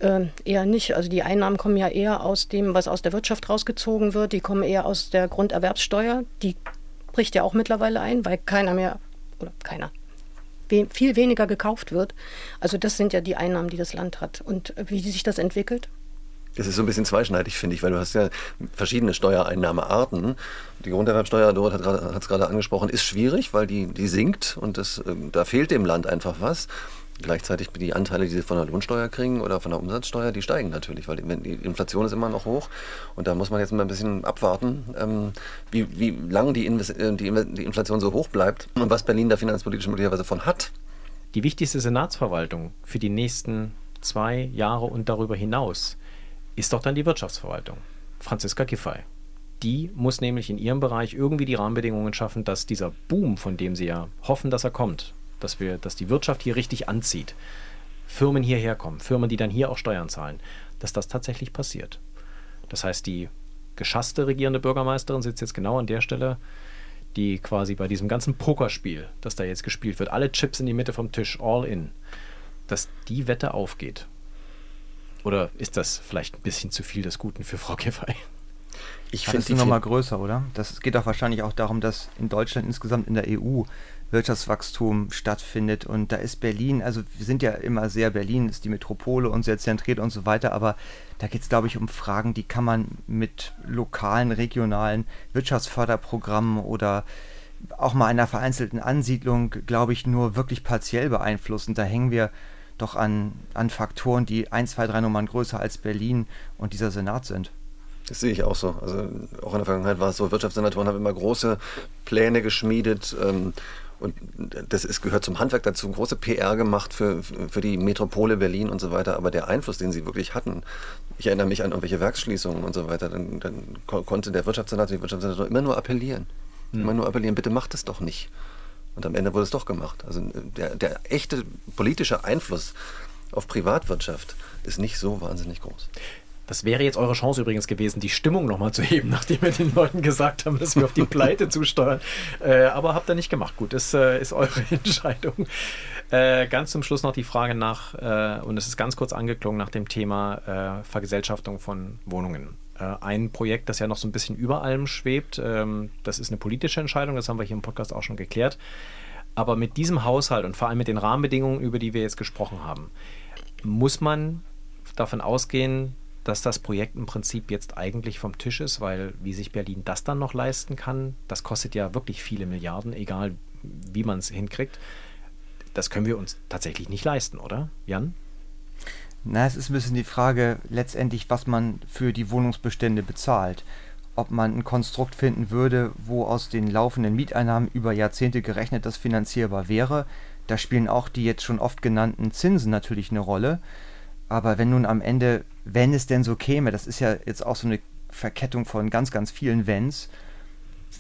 Speaker 7: äh, eher nicht. Also die Einnahmen kommen ja eher aus dem, was aus der Wirtschaft rausgezogen wird. Die kommen eher aus der Grunderwerbssteuer. Die bricht ja auch mittlerweile ein, weil keiner mehr, oder keiner, viel weniger gekauft wird. Also das sind ja die Einnahmen, die das Land hat. Und wie sich das entwickelt?
Speaker 8: Das ist so ein bisschen zweischneidig, finde ich, weil du hast ja verschiedene Steuereinnahmearten. Die Grunderwerbsteuer, dort hat es gerade angesprochen, ist schwierig, weil die, die sinkt und das, äh, da fehlt dem Land einfach was. Gleichzeitig die Anteile, die sie von der Lohnsteuer kriegen oder von der Umsatzsteuer, die steigen natürlich, weil die, Inflation ist immer noch hoch. Und da muss man jetzt mal ein bisschen abwarten, ähm, wie, wie lange die, äh, die, die Inflation so hoch bleibt und was Berlin da finanzpolitisch möglicherweise von hat.
Speaker 5: Die wichtigste Senatsverwaltung für die nächsten zwei Jahre und darüber hinaus ist doch dann die Wirtschaftsverwaltung. Franziska Giffey. Die muss nämlich in ihrem Bereich irgendwie die Rahmenbedingungen schaffen, dass dieser Boom, von dem sie ja hoffen, dass er kommt, dass, wir, dass die Wirtschaft hier richtig anzieht, Firmen hierher kommen, Firmen, die dann hier auch Steuern zahlen, dass das tatsächlich passiert. Das heißt, die geschasste regierende Bürgermeisterin sitzt jetzt genau an der Stelle, die quasi bei diesem ganzen Pokerspiel, das da jetzt gespielt wird, alle Chips in die Mitte vom Tisch, all in, dass die Wette aufgeht. Oder ist das vielleicht ein bisschen zu viel des Guten für Frau Giffey?
Speaker 6: Ich finde die nochmal größer, oder? Das geht doch wahrscheinlich auch darum, dass in Deutschland insgesamt in der EU Wirtschaftswachstum stattfindet. Und da ist Berlin, also wir sind ja immer sehr, Berlin ist die Metropole und sehr zentriert und so weiter, aber da geht es, glaube ich, um Fragen, die kann man mit lokalen, regionalen Wirtschaftsförderprogrammen oder auch mal einer vereinzelten Ansiedlung, glaube ich, nur wirklich partiell beeinflussen. Da hängen wir doch an, an Faktoren, die ein, zwei, drei Nummern größer als Berlin und dieser Senat sind.
Speaker 8: Das sehe ich auch so. Also auch in der Vergangenheit war es so, Wirtschaftssenatoren haben immer große Pläne geschmiedet. Ähm, Und das ist, gehört zum Handwerk dazu, große PR gemacht für, für die Metropole Berlin und so weiter. Aber der Einfluss, den sie wirklich hatten, ich erinnere mich an irgendwelche Werksschließungen und so weiter, dann, dann konnte der Wirtschaftssenator, die Wirtschaftssenator immer nur appellieren. Hm. Immer nur appellieren, bitte macht es doch nicht. Und am Ende wurde es doch gemacht. Also der, der echte politische Einfluss auf Privatwirtschaft ist nicht so wahnsinnig groß.
Speaker 5: Das wäre jetzt eure Chance übrigens gewesen, die Stimmung nochmal zu heben, nachdem wir den Leuten gesagt haben, dass wir auf die Pleite zusteuern. Äh, aber habt ihr nicht gemacht. Gut, das äh, ist eure Entscheidung. Äh, ganz zum Schluss noch die Frage nach, äh, und es ist ganz kurz angeklungen nach dem Thema äh, Vergesellschaftung von Wohnungen. Äh, ein Projekt, das ja noch so ein bisschen über allem schwebt, ähm, das ist eine politische Entscheidung, das haben wir hier im Podcast auch schon geklärt. Aber mit diesem Haushalt und vor allem mit den Rahmenbedingungen, über die wir jetzt gesprochen haben, muss man davon ausgehen, dass das Projekt im Prinzip jetzt eigentlich vom Tisch ist, weil wie sich Berlin das dann noch leisten kann, das kostet ja wirklich viele Milliarden, egal wie man es hinkriegt. Das können wir uns tatsächlich nicht leisten, oder, Jan?
Speaker 6: Na, es ist ein bisschen die Frage letztendlich, was man für die Wohnungsbestände bezahlt. Ob man ein Konstrukt finden würde, wo aus den laufenden Mieteinnahmen über Jahrzehnte gerechnet das finanzierbar wäre. Da spielen auch die jetzt schon oft genannten Zinsen natürlich eine Rolle. Aber wenn nun am Ende wenn es denn so käme, das ist ja jetzt auch so eine Verkettung von ganz, ganz vielen Wenns,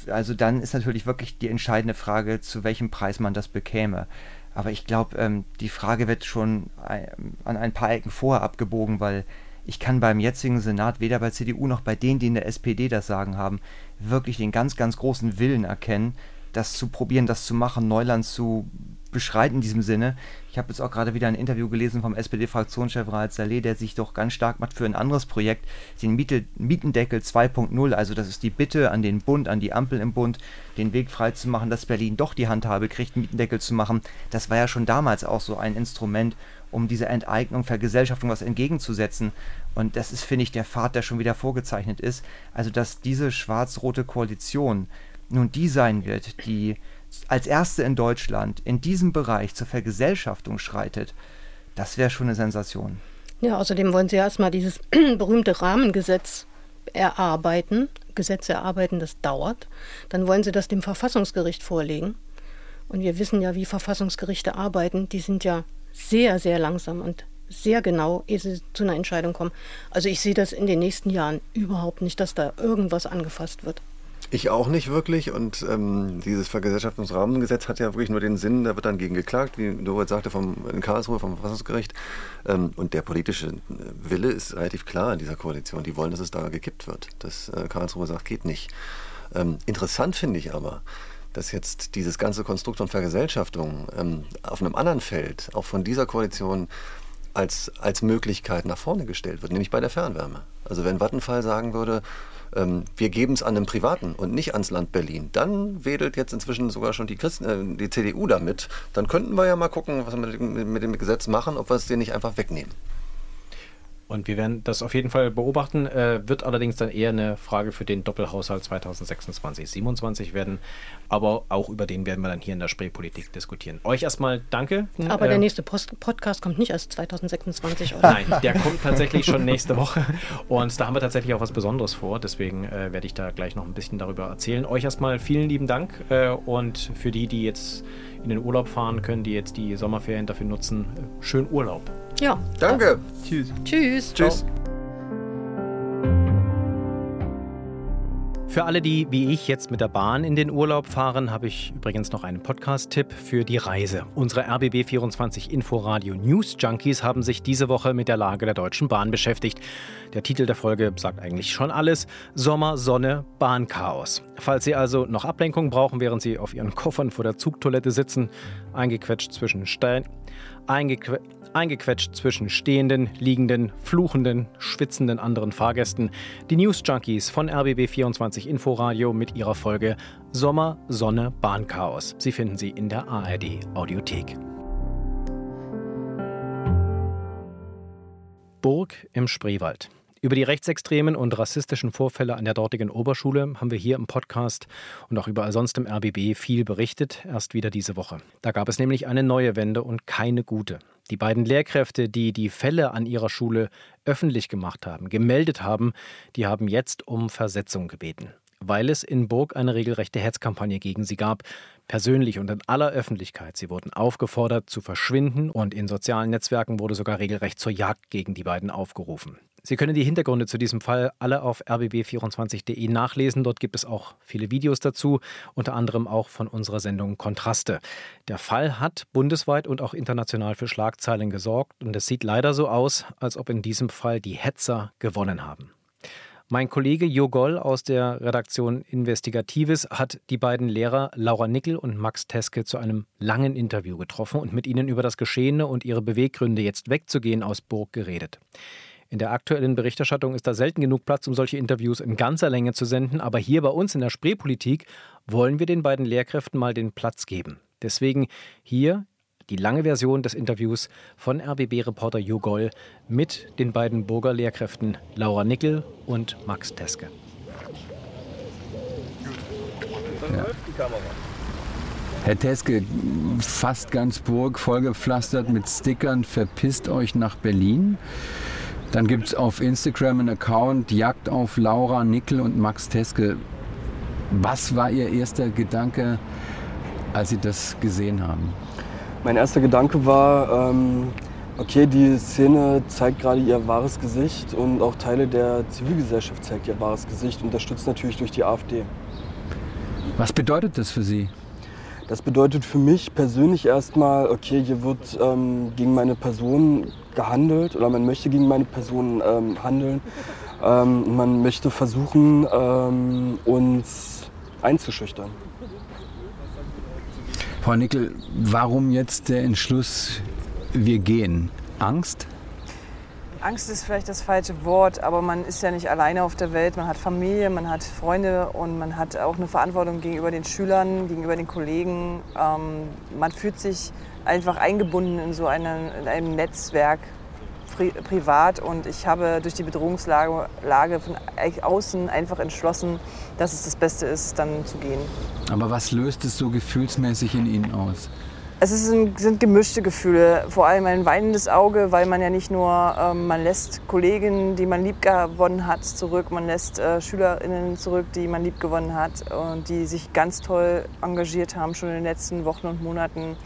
Speaker 6: also dann ist natürlich wirklich die entscheidende Frage, zu welchem Preis man das bekäme. Aber ich glaube, ähm, die Frage wird schon an ein paar Ecken vorher abgebogen, weil ich kann beim jetzigen Senat weder bei CDU noch bei denen, die in der SPD das Sagen haben, wirklich den ganz, ganz großen Willen erkennen, das zu probieren, das zu machen, Neuland zu beschreiten in diesem Sinne. Ich habe jetzt auch gerade wieder ein Interview gelesen vom SPD-Fraktionschef Raed Saleh, der sich doch ganz stark macht für ein anderes Projekt, den Miete Mietendeckel 2.0. Also das ist die Bitte an den Bund, an die Ampel im Bund, den Weg frei zu machen, dass Berlin doch die Handhabe kriegt, Mietendeckel zu machen. Das war ja schon damals auch so ein Instrument, um dieser Enteignung, Vergesellschaftung was entgegenzusetzen. Und das ist, finde ich, der Pfad, der schon wieder vorgezeichnet ist. Also dass diese schwarz-rote Koalition nun die sein wird, die als erste in Deutschland in diesem Bereich zur Vergesellschaftung schreitet, das wäre schon eine Sensation.
Speaker 7: Ja, außerdem wollen sie erstmal dieses berühmte Rahmengesetz erarbeiten. Gesetze erarbeiten, das dauert. Dann wollen sie das dem Verfassungsgericht vorlegen. Und wir wissen ja, wie Verfassungsgerichte arbeiten. Die sind ja sehr, sehr langsam und sehr genau, ehe sie zu einer Entscheidung kommen. Also ich sehe das in den nächsten Jahren überhaupt nicht, dass da irgendwas angefasst wird.
Speaker 8: Ich auch nicht wirklich. Und ähm, dieses Vergesellschaftungsrahmengesetz hat ja wirklich nur den Sinn, da wird dann gegen geklagt, wie Norbert sagte, vom, in Karlsruhe vom Verfassungsgericht. Ähm, und der politische äh, Wille ist relativ klar in dieser Koalition. Die wollen, dass es da gekippt wird. Dass äh, Karlsruhe sagt, geht nicht. Ähm, interessant finde ich aber, dass jetzt dieses ganze Konstrukt von Vergesellschaftung ähm, auf einem anderen Feld, auch von dieser Koalition, als, als Möglichkeit nach vorne gestellt wird, nämlich bei der Fernwärme. Also wenn Vattenfall sagen würde, ähm, wir geben es an einen Privaten und nicht ans Land Berlin, dann wedelt jetzt inzwischen sogar schon die, Christen, äh, die CDU damit. Dann könnten wir ja mal gucken, was wir mit, mit dem Gesetz machen, ob wir es dir nicht einfach wegnehmen.
Speaker 5: Und wir werden das auf jeden Fall beobachten. Äh, wird allerdings dann eher eine Frage für den Doppelhaushalt 2026, 27 werden. Aber auch über den werden wir dann hier in der Spreepolitik diskutieren. Euch erstmal danke.
Speaker 7: Aber äh, der nächste Post Podcast kommt nicht erst 2026, oder?
Speaker 5: Nein, der kommt tatsächlich schon nächste Woche. Und da haben wir tatsächlich auch was Besonderes vor. Deswegen äh, werde ich da gleich noch ein bisschen darüber erzählen. Euch erstmal vielen lieben Dank. Äh, und für die, die jetzt in den Urlaub fahren können, die jetzt die Sommerferien dafür nutzen. Schönen Urlaub.
Speaker 7: Ja.
Speaker 8: Danke.
Speaker 7: Tschüss. Tschüss.
Speaker 8: Tschüss.
Speaker 5: Für alle, die wie ich jetzt mit der Bahn in den Urlaub fahren, habe ich übrigens noch einen Podcast-Tipp für die Reise. Unsere RBB24 Inforadio News Junkies haben sich diese Woche mit der Lage der Deutschen Bahn beschäftigt. Der Titel der Folge sagt eigentlich schon alles: Sommer, Sonne, Bahnchaos. Falls Sie also noch Ablenkung brauchen, während Sie auf Ihren Koffern vor der Zugtoilette sitzen, eingequetscht zwischen Stein, eingequetscht eingequetscht zwischen stehenden, liegenden, fluchenden, schwitzenden anderen Fahrgästen, die News Junkies von RBB24 Inforadio mit ihrer Folge Sommer, Sonne, Bahnchaos. Sie finden sie in der ARD Audiothek. Burg im Spreewald. Über die rechtsextremen und rassistischen Vorfälle an der dortigen Oberschule haben wir hier im Podcast und auch überall sonst im RBB viel berichtet, erst wieder diese Woche. Da gab es nämlich eine neue Wende und keine gute. Die beiden Lehrkräfte, die die Fälle an ihrer Schule öffentlich gemacht haben, gemeldet haben, die haben jetzt um Versetzung gebeten. weil es in Burg eine regelrechte Hetzkampagne gegen sie gab. Persönlich und in aller Öffentlichkeit. Sie wurden aufgefordert zu verschwinden und in sozialen Netzwerken wurde sogar regelrecht zur Jagd gegen die beiden aufgerufen. Sie können die Hintergründe zu diesem Fall alle auf rbb24.de nachlesen. Dort gibt es auch viele Videos dazu, unter anderem auch von unserer Sendung Kontraste. Der Fall hat bundesweit und auch international für Schlagzeilen gesorgt und es sieht leider so aus, als ob in diesem Fall die Hetzer gewonnen haben. Mein Kollege Jo Goll aus der Redaktion Investigatives hat die beiden Lehrer Laura Nickel und Max Teske zu einem langen Interview getroffen und mit ihnen über das Geschehene und ihre Beweggründe, jetzt wegzugehen aus Burg, geredet. In der aktuellen Berichterstattung ist da selten genug Platz, um solche Interviews in ganzer Länge zu senden, aber hier bei uns in der Spreepolitik wollen wir den beiden Lehrkräften mal den Platz geben. Deswegen hier die lange Version des Interviews von RBB-Reporter Jo Goll mit den beiden Burger Lehrkräften Laura Nickel und Max Teske.
Speaker 1: Ja. Herr Teske, fast ganz Burg vollgepflastert mit Stickern, verpisst euch nach Berlin. Dann gibt es auf Instagram einen Account Jagd auf Laura Nickel und Max Teske. Was war Ihr erster Gedanke, als Sie das gesehen haben?
Speaker 9: Mein erster Gedanke war, ähm, okay, die Szene zeigt gerade ihr wahres Gesicht und auch Teile der Zivilgesellschaft zeigt ihr wahres Gesicht, unterstützt natürlich durch die AfD.
Speaker 1: Was bedeutet das für Sie?
Speaker 9: Das bedeutet für mich persönlich erstmal, okay, hier wird ähm, gegen meine Person gehandelt oder man möchte gegen meine Person ähm, handeln. Ähm, man möchte versuchen, ähm, uns einzuschüchtern.
Speaker 1: Frau Nickel, warum jetzt der Entschluss, wir gehen? Angst?
Speaker 10: Angst ist vielleicht das falsche Wort, aber man ist ja nicht alleine auf der Welt. Man hat Familie, man hat Freunde und man hat auch eine Verantwortung gegenüber den Schülern, gegenüber den Kollegen. Ähm, man fühlt sich einfach eingebunden in so eine, in einem Netzwerk pri privat und ich habe durch die Bedrohungslage Lage von außen einfach entschlossen, dass es das Beste ist, dann zu gehen.
Speaker 1: Aber was löst es so gefühlsmäßig in Ihnen aus?
Speaker 10: Es ist, sind gemischte Gefühle, vor allem ein weinendes Auge, weil man ja nicht nur, ähm, man lässt Kollegen, die man lieb gewonnen hat, zurück, man lässt äh, SchülerInnen zurück, die man lieb gewonnen hat und die sich ganz toll engagiert haben, schon in den letzten Wochen und Monaten.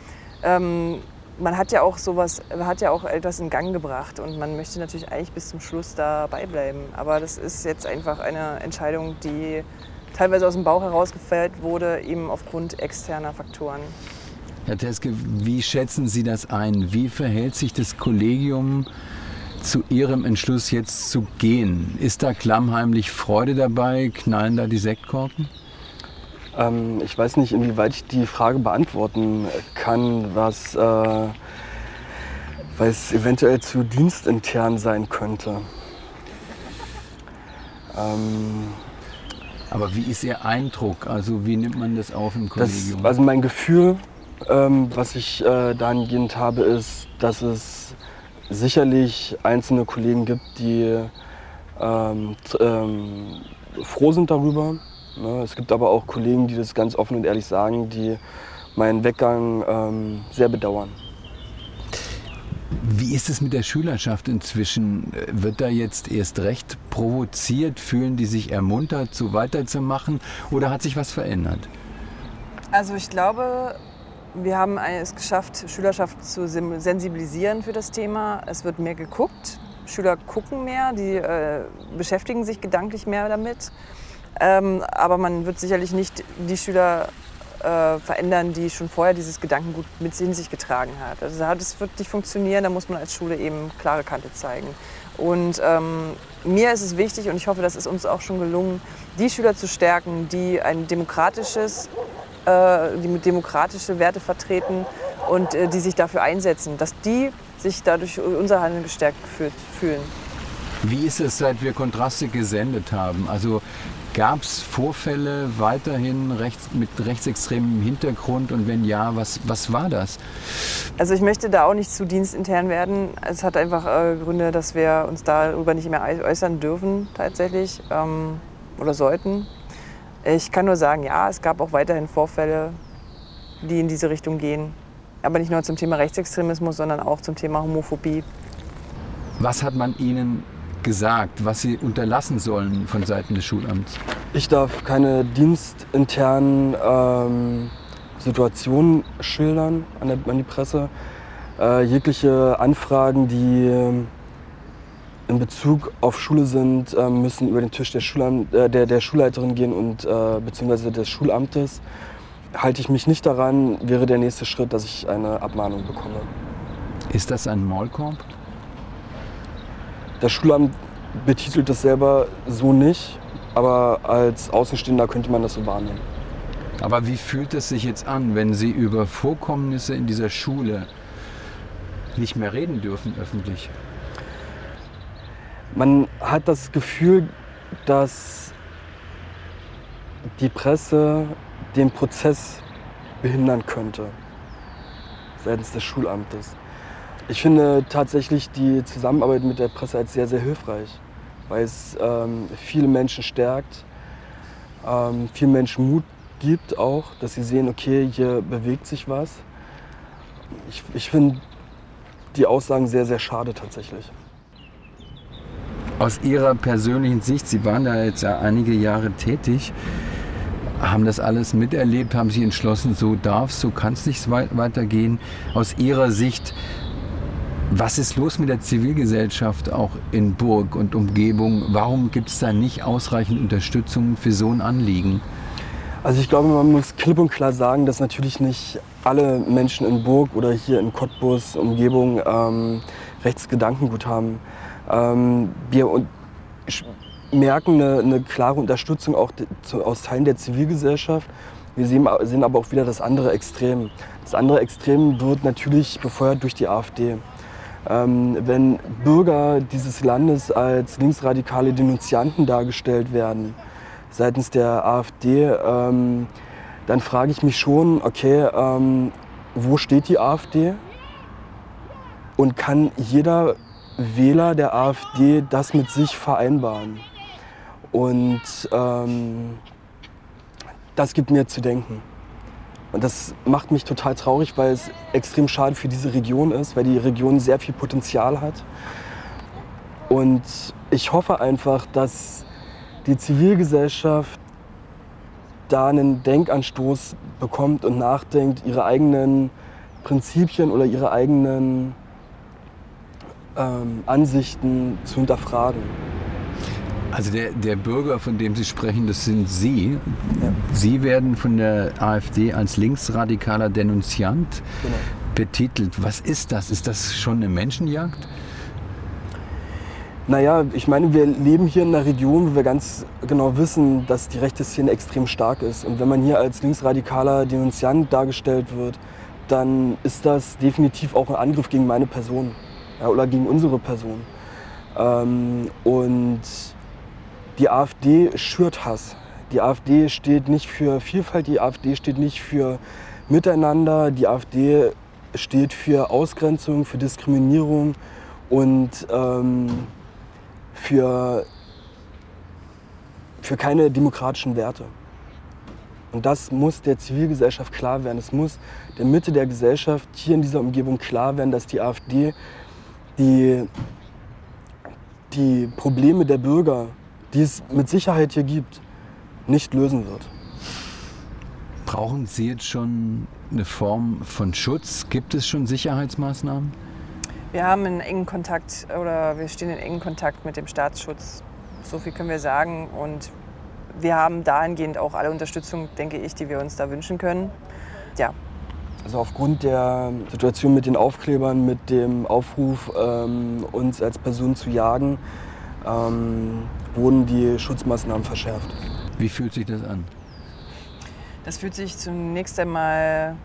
Speaker 10: Ähm, man hat ja auch sowas, man hat ja auch etwas in Gang gebracht und man möchte natürlich eigentlich bis zum Schluss dabei bleiben. Aber das ist jetzt einfach eine Entscheidung, die teilweise aus dem Bauch herausgefällt wurde, eben aufgrund externer Faktoren.
Speaker 1: Herr Teske, wie schätzen Sie das ein? Wie verhält sich das Kollegium zu Ihrem Entschluss, jetzt zu gehen? Ist da klammheimlich Freude dabei? Knallen da die Sektkorken?
Speaker 9: Ähm, ich weiß nicht, inwieweit ich die Frage beantworten kann, was äh, es eventuell zu dienstintern sein könnte.
Speaker 1: Ähm, Aber wie ist Ihr Eindruck? Also wie nimmt man das auf im Kollegium?
Speaker 9: Das, also mein Gefühl ähm, was ich äh, dahingehend habe, ist, dass es sicherlich einzelne Kollegen gibt, die ähm, ähm, froh sind darüber. Ne? Es gibt aber auch Kollegen, die das ganz offen und ehrlich sagen, die meinen Weggang ähm, sehr bedauern.
Speaker 1: Wie ist es mit der Schülerschaft inzwischen? Wird da jetzt erst recht provoziert? Fühlen die sich ermuntert, so weiterzumachen? Oder hat sich was verändert?
Speaker 10: Also ich glaube, wir haben es geschafft, Schülerschaft zu sensibilisieren für das Thema. Es wird mehr geguckt. Schüler gucken mehr, die äh, beschäftigen sich gedanklich mehr damit. Ähm, aber man wird sicherlich nicht die Schüler äh, verändern, die schon vorher dieses Gedankengut mit in sich getragen hat. Also das wird nicht funktionieren, da muss man als Schule eben klare Kante zeigen. Und ähm, mir ist es wichtig, und ich hoffe, das ist uns auch schon gelungen, die Schüler zu stärken, die ein demokratisches äh, die mit demokratische Werte vertreten und äh, die sich dafür einsetzen, dass die sich dadurch unser Handeln gestärkt fühlen.
Speaker 1: Wie ist es, seit wir Kontraste gesendet haben? Also gab es Vorfälle weiterhin rechts, mit rechtsextremem Hintergrund und wenn ja, was, was war das?
Speaker 10: Also ich möchte da auch nicht zu dienstintern werden. Es hat einfach äh, Gründe, dass wir uns darüber nicht mehr äußern dürfen tatsächlich ähm, oder sollten. Ich kann nur sagen, ja, es gab auch weiterhin Vorfälle, die in diese Richtung gehen. Aber nicht nur zum Thema Rechtsextremismus, sondern auch zum Thema Homophobie.
Speaker 1: Was hat man Ihnen gesagt, was Sie unterlassen sollen von Seiten des Schulamts?
Speaker 9: Ich darf keine dienstinternen ähm, Situationen schildern an, der, an die Presse. Äh, jegliche Anfragen, die ähm, in Bezug auf Schule sind, äh, müssen über den Tisch der, Schulam äh, der, der Schulleiterin gehen und äh, beziehungsweise des Schulamtes. Halte ich mich nicht daran, wäre der nächste Schritt, dass ich eine Abmahnung bekomme.
Speaker 1: Ist das ein Maulkorb?
Speaker 9: Das Schulamt betitelt es selber so nicht, aber als Außenstehender könnte man das so wahrnehmen.
Speaker 1: Aber wie fühlt es sich jetzt an, wenn Sie über Vorkommnisse in dieser Schule nicht mehr reden dürfen öffentlich?
Speaker 9: Man hat das Gefühl, dass die Presse den Prozess behindern könnte seitens des Schulamtes. Ich finde tatsächlich die Zusammenarbeit mit der Presse als sehr, sehr hilfreich, weil es ähm, viele Menschen stärkt, ähm, vielen Menschen Mut gibt auch, dass sie sehen, okay, hier bewegt sich was. Ich, ich finde die Aussagen sehr, sehr schade tatsächlich.
Speaker 1: Aus Ihrer persönlichen Sicht, Sie waren da jetzt ja einige Jahre tätig, haben das alles miterlebt, haben sich entschlossen, so darf es, so kann es nicht weitergehen. Aus Ihrer Sicht, was ist los mit der Zivilgesellschaft auch in Burg und Umgebung? Warum gibt es da nicht ausreichend Unterstützung für so ein Anliegen?
Speaker 9: Also ich glaube, man muss klipp und klar sagen, dass natürlich nicht alle Menschen in Burg oder hier in Cottbus Umgebung ähm, Rechtsgedankengut haben. Ähm, wir merken eine, eine, klare Unterstützung auch aus Teilen der Zivilgesellschaft. Wir sehen, sehen aber auch wieder das andere Extrem. Das andere Extrem wird natürlich befeuert durch die AfD. Ähm, wenn Bürger dieses Landes als linksradikale Denunzianten dargestellt werden seitens der AfD, ähm, dann frage ich mich schon, okay, ähm, wo steht die AfD? Und kann jeder Wähler der AfD das mit sich vereinbaren. Und ähm, das gibt mir zu denken. Und das macht mich total traurig, weil es extrem schade für diese Region ist, weil die Region sehr viel Potenzial hat. Und ich hoffe einfach, dass die Zivilgesellschaft da einen Denkanstoß bekommt und nachdenkt, ihre eigenen Prinzipien oder ihre eigenen ähm, Ansichten zu hinterfragen.
Speaker 1: Also der, der Bürger, von dem Sie sprechen, das sind Sie. Ja. Sie werden von der AfD als linksradikaler Denunziant genau. betitelt. Was ist das? Ist das schon eine Menschenjagd?
Speaker 9: Naja, ich meine, wir leben hier in einer Region, wo wir ganz genau wissen, dass die rechte Szene extrem stark ist. Und wenn man hier als linksradikaler Denunziant dargestellt wird, dann ist das definitiv auch ein Angriff gegen meine Person ja, oder gegen unsere Person. Ähm, und die AfD schürt Hass. Die AfD steht nicht für Vielfalt, die AfD steht nicht für Miteinander, die AfD steht für Ausgrenzung, für Diskriminierung und ähm, für, für keine demokratischen Werte. Und das muss der Zivilgesellschaft klar werden. Es muss der Mitte der Gesellschaft hier in dieser Umgebung klar werden, dass die AfD die, die Probleme der Bürger, die es mit Sicherheit hier gibt, nicht lösen wird.
Speaker 1: Brauchen Sie jetzt schon eine Form von Schutz? Gibt es schon Sicherheitsmaßnahmen?
Speaker 10: Wir haben einen engen Kontakt oder wir stehen in engen Kontakt mit dem Staatsschutz. So viel können wir sagen. Und wir haben dahingehend auch alle Unterstützung, denke ich, die wir uns da wünschen können. Ja,
Speaker 9: also aufgrund der Situation mit den Aufklebern, mit dem Aufruf, ähm, uns als Person zu jagen, ähm, wurden die Schutzmaßnahmen verschärft.
Speaker 1: Wie fühlt sich das an?
Speaker 10: Das fühlt sich zunächst einmal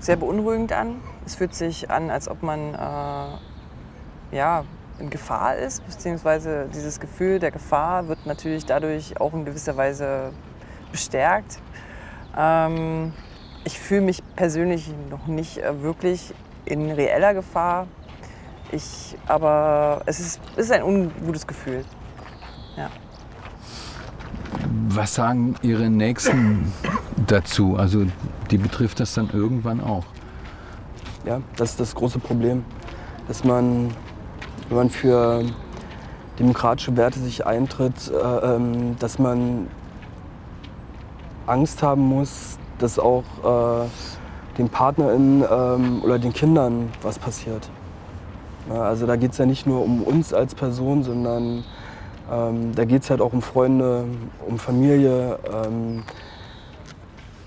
Speaker 10: sehr beunruhigend an. Es fühlt sich an, als ob man äh, ja, in Gefahr ist, beziehungsweise dieses Gefühl der Gefahr wird natürlich dadurch auch in gewisser Weise bestärkt. Ähm, ich fühle mich persönlich noch nicht äh, wirklich in reeller Gefahr. Ich, aber es ist, es ist ein ungutes Gefühl. Ja.
Speaker 1: Was sagen Ihre Nächsten dazu? Also die betrifft das dann irgendwann auch.
Speaker 9: Ja, das ist das große Problem, dass man, wenn man für demokratische Werte sich eintritt, äh, ähm, dass man Angst haben muss, dass auch äh, den PartnerInnen ähm, oder den Kindern was passiert. Ja, also da geht es ja nicht nur um uns als Person, sondern ähm, da geht es halt auch um Freunde, um Familie. Ähm,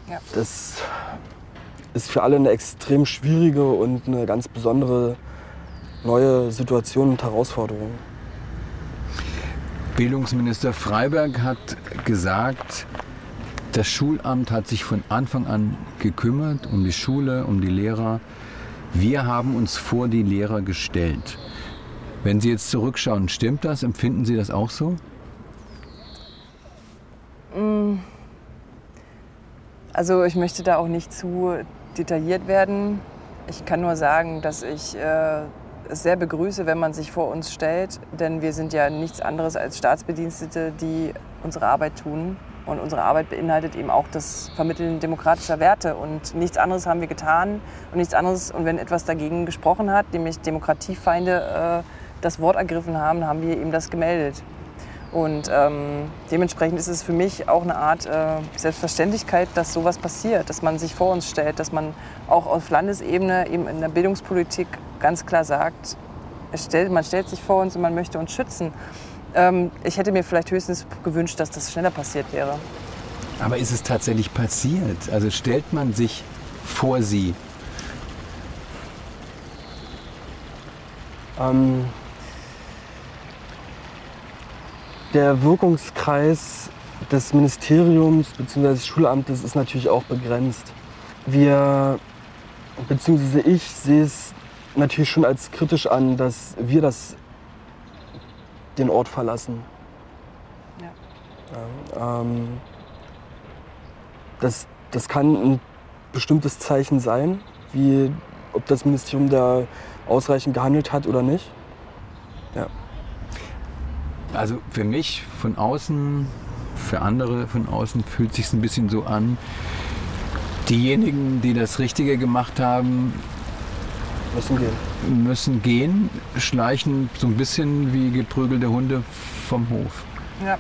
Speaker 10: Ja.
Speaker 9: Das ist für alle eine extrem schwierige und eine ganz besondere neue Situation und Herausforderung.
Speaker 1: Bildungsminister Freiberg hat gesagt, das Schulamt hat sich von Anfang an gekümmert um die Schule, um die Lehrer. Wir haben uns vor die Lehrer gestellt. Wenn Sie jetzt zurückschauen, stimmt das? Empfinden Sie das auch so?
Speaker 10: Mm. Also ich möchte da auch nicht zu detailliert werden. Ich kann nur sagen, dass ich äh, es sehr begrüße, wenn man sich vor uns stellt, denn wir sind ja nichts anderes als Staatsbedienstete, die unsere Arbeit tun. Und unsere Arbeit beinhaltet eben auch das Vermitteln demokratischer Werte. Und nichts anderes haben wir getan und nichts anderes. Und wenn etwas dagegen gesprochen hat, nämlich Demokratiefeinde äh, das Wort ergriffen haben, haben wir eben das gemeldet. Und ähm, dementsprechend ist es für mich auch eine Art äh, Selbstverständlichkeit, dass sowas passiert, dass man sich vor uns stellt, dass man auch auf Landesebene eben in der Bildungspolitik ganz klar sagt, es stellt, man stellt sich vor uns und man möchte uns schützen. Ähm, ich hätte mir vielleicht höchstens gewünscht, dass das schneller passiert wäre.
Speaker 1: Aber ist es tatsächlich passiert? Also stellt man sich vor Sie?
Speaker 9: Ähm, der Wirkungskreis des Ministeriums bzw. des Schulamtes ist natürlich auch begrenzt. Wir, beziehungsweise ich, sehe es natürlich schon als kritisch an, dass wir das, den Ort verlassen. Ja, ähm, das, das kann ein bestimmtes Zeichen sein, wie ob das Ministerium da ausreichend gehandelt hat oder nicht. Ja.
Speaker 1: Also für mich von außen, für andere von außen fühlt sich ein bisschen so an. Diejenigen, die das Richtige gemacht haben,
Speaker 9: müssen gehen.
Speaker 1: Müssen gehen, schleichen so ein bisschen wie geprügelte Hunde vom Hof.
Speaker 10: Ja.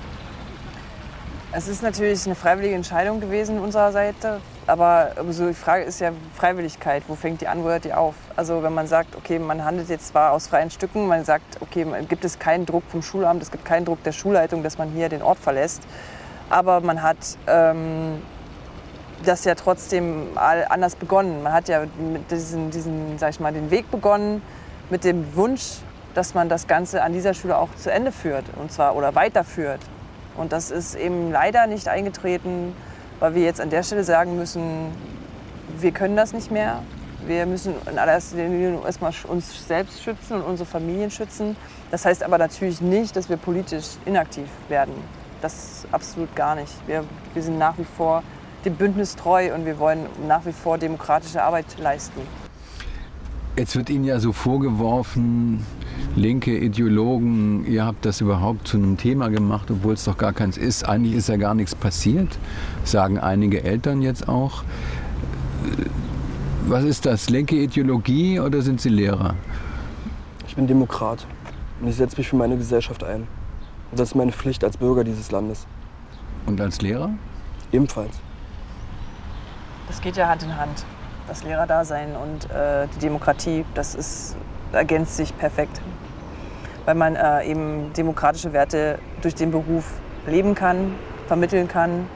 Speaker 10: Es ist natürlich eine freiwillige Entscheidung gewesen unserer Seite, aber so die Frage ist ja Freiwilligkeit. Wo fängt die an, wo hört die auf? Also wenn man sagt, okay, man handelt jetzt zwar aus freien Stücken, man sagt, okay, gibt es keinen Druck vom Schulamt, es gibt keinen Druck der Schulleitung, dass man hier den Ort verlässt, aber man hat ähm, das ja trotzdem anders begonnen. Man hat ja mit diesen, diesen, sag ich mal, den Weg begonnen mit dem Wunsch, dass man das Ganze an dieser Schule auch zu Ende führt und zwar oder weiterführt. Und das ist eben leider nicht eingetreten, weil wir jetzt an der Stelle sagen müssen, wir können das nicht mehr. Wir müssen in allererster Linie erstmal uns selbst schützen und unsere Familien schützen. Das heißt aber natürlich nicht, dass wir politisch inaktiv werden. Das absolut gar nicht. Wir, wir sind nach wie vor dem Bündnis treu und wir wollen nach wie vor demokratische Arbeit leisten.
Speaker 1: Jetzt wird Ihnen ja so vorgeworfen, linke Ideologen, ihr habt das überhaupt zu einem Thema gemacht, obwohl es doch gar keins ist. Eigentlich ist ja gar nichts passiert, sagen einige Eltern jetzt auch. Was ist das, linke Ideologie oder sind Sie Lehrer?
Speaker 9: Ich bin Demokrat und ich setze mich für meine Gesellschaft ein. Und das ist meine Pflicht als Bürger dieses Landes.
Speaker 1: Und als Lehrer?
Speaker 9: Ebenfalls.
Speaker 10: Das geht ja Hand in Hand. Das Lehrerdasein und äh, die Demokratie, das ist, ergänzt sich perfekt. Weil man äh, eben demokratische Werte durch den Beruf leben kann, vermitteln kann.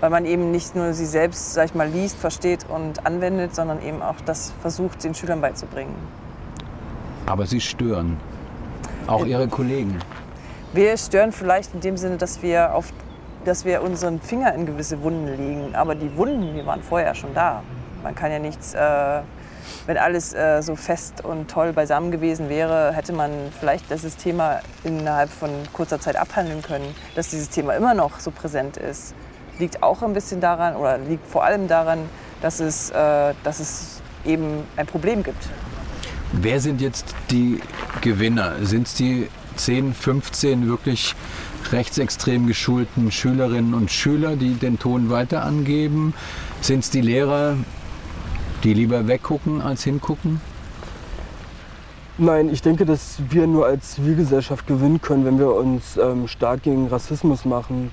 Speaker 10: Weil man eben nicht nur sie selbst, sag ich mal, liest, versteht und anwendet, sondern eben auch das versucht, den Schülern beizubringen.
Speaker 1: Aber Sie stören. Auch Ihre Kollegen.
Speaker 10: Wir stören vielleicht in dem Sinne, dass wir, auf, dass wir unseren Finger in gewisse Wunden legen. Aber die Wunden, die waren vorher schon da. Man kann ja nichts, äh, wenn alles äh, so fest und toll beisammen gewesen wäre, hätte man vielleicht dieses Thema innerhalb von kurzer Zeit abhandeln können. Dass dieses Thema immer noch so präsent ist, liegt auch ein bisschen daran oder liegt vor allem daran, dass es, äh, dass es eben ein Problem gibt.
Speaker 1: Wer sind jetzt die Gewinner? Sind es die 10, 15 wirklich rechtsextrem geschulten Schülerinnen und Schüler, die den Ton weiter angeben? Sind es die Lehrer, die lieber weggucken als hingucken?
Speaker 9: Nein, ich denke, dass wir nur als Zivilgesellschaft gewinnen können, wenn wir uns ähm, stark gegen Rassismus machen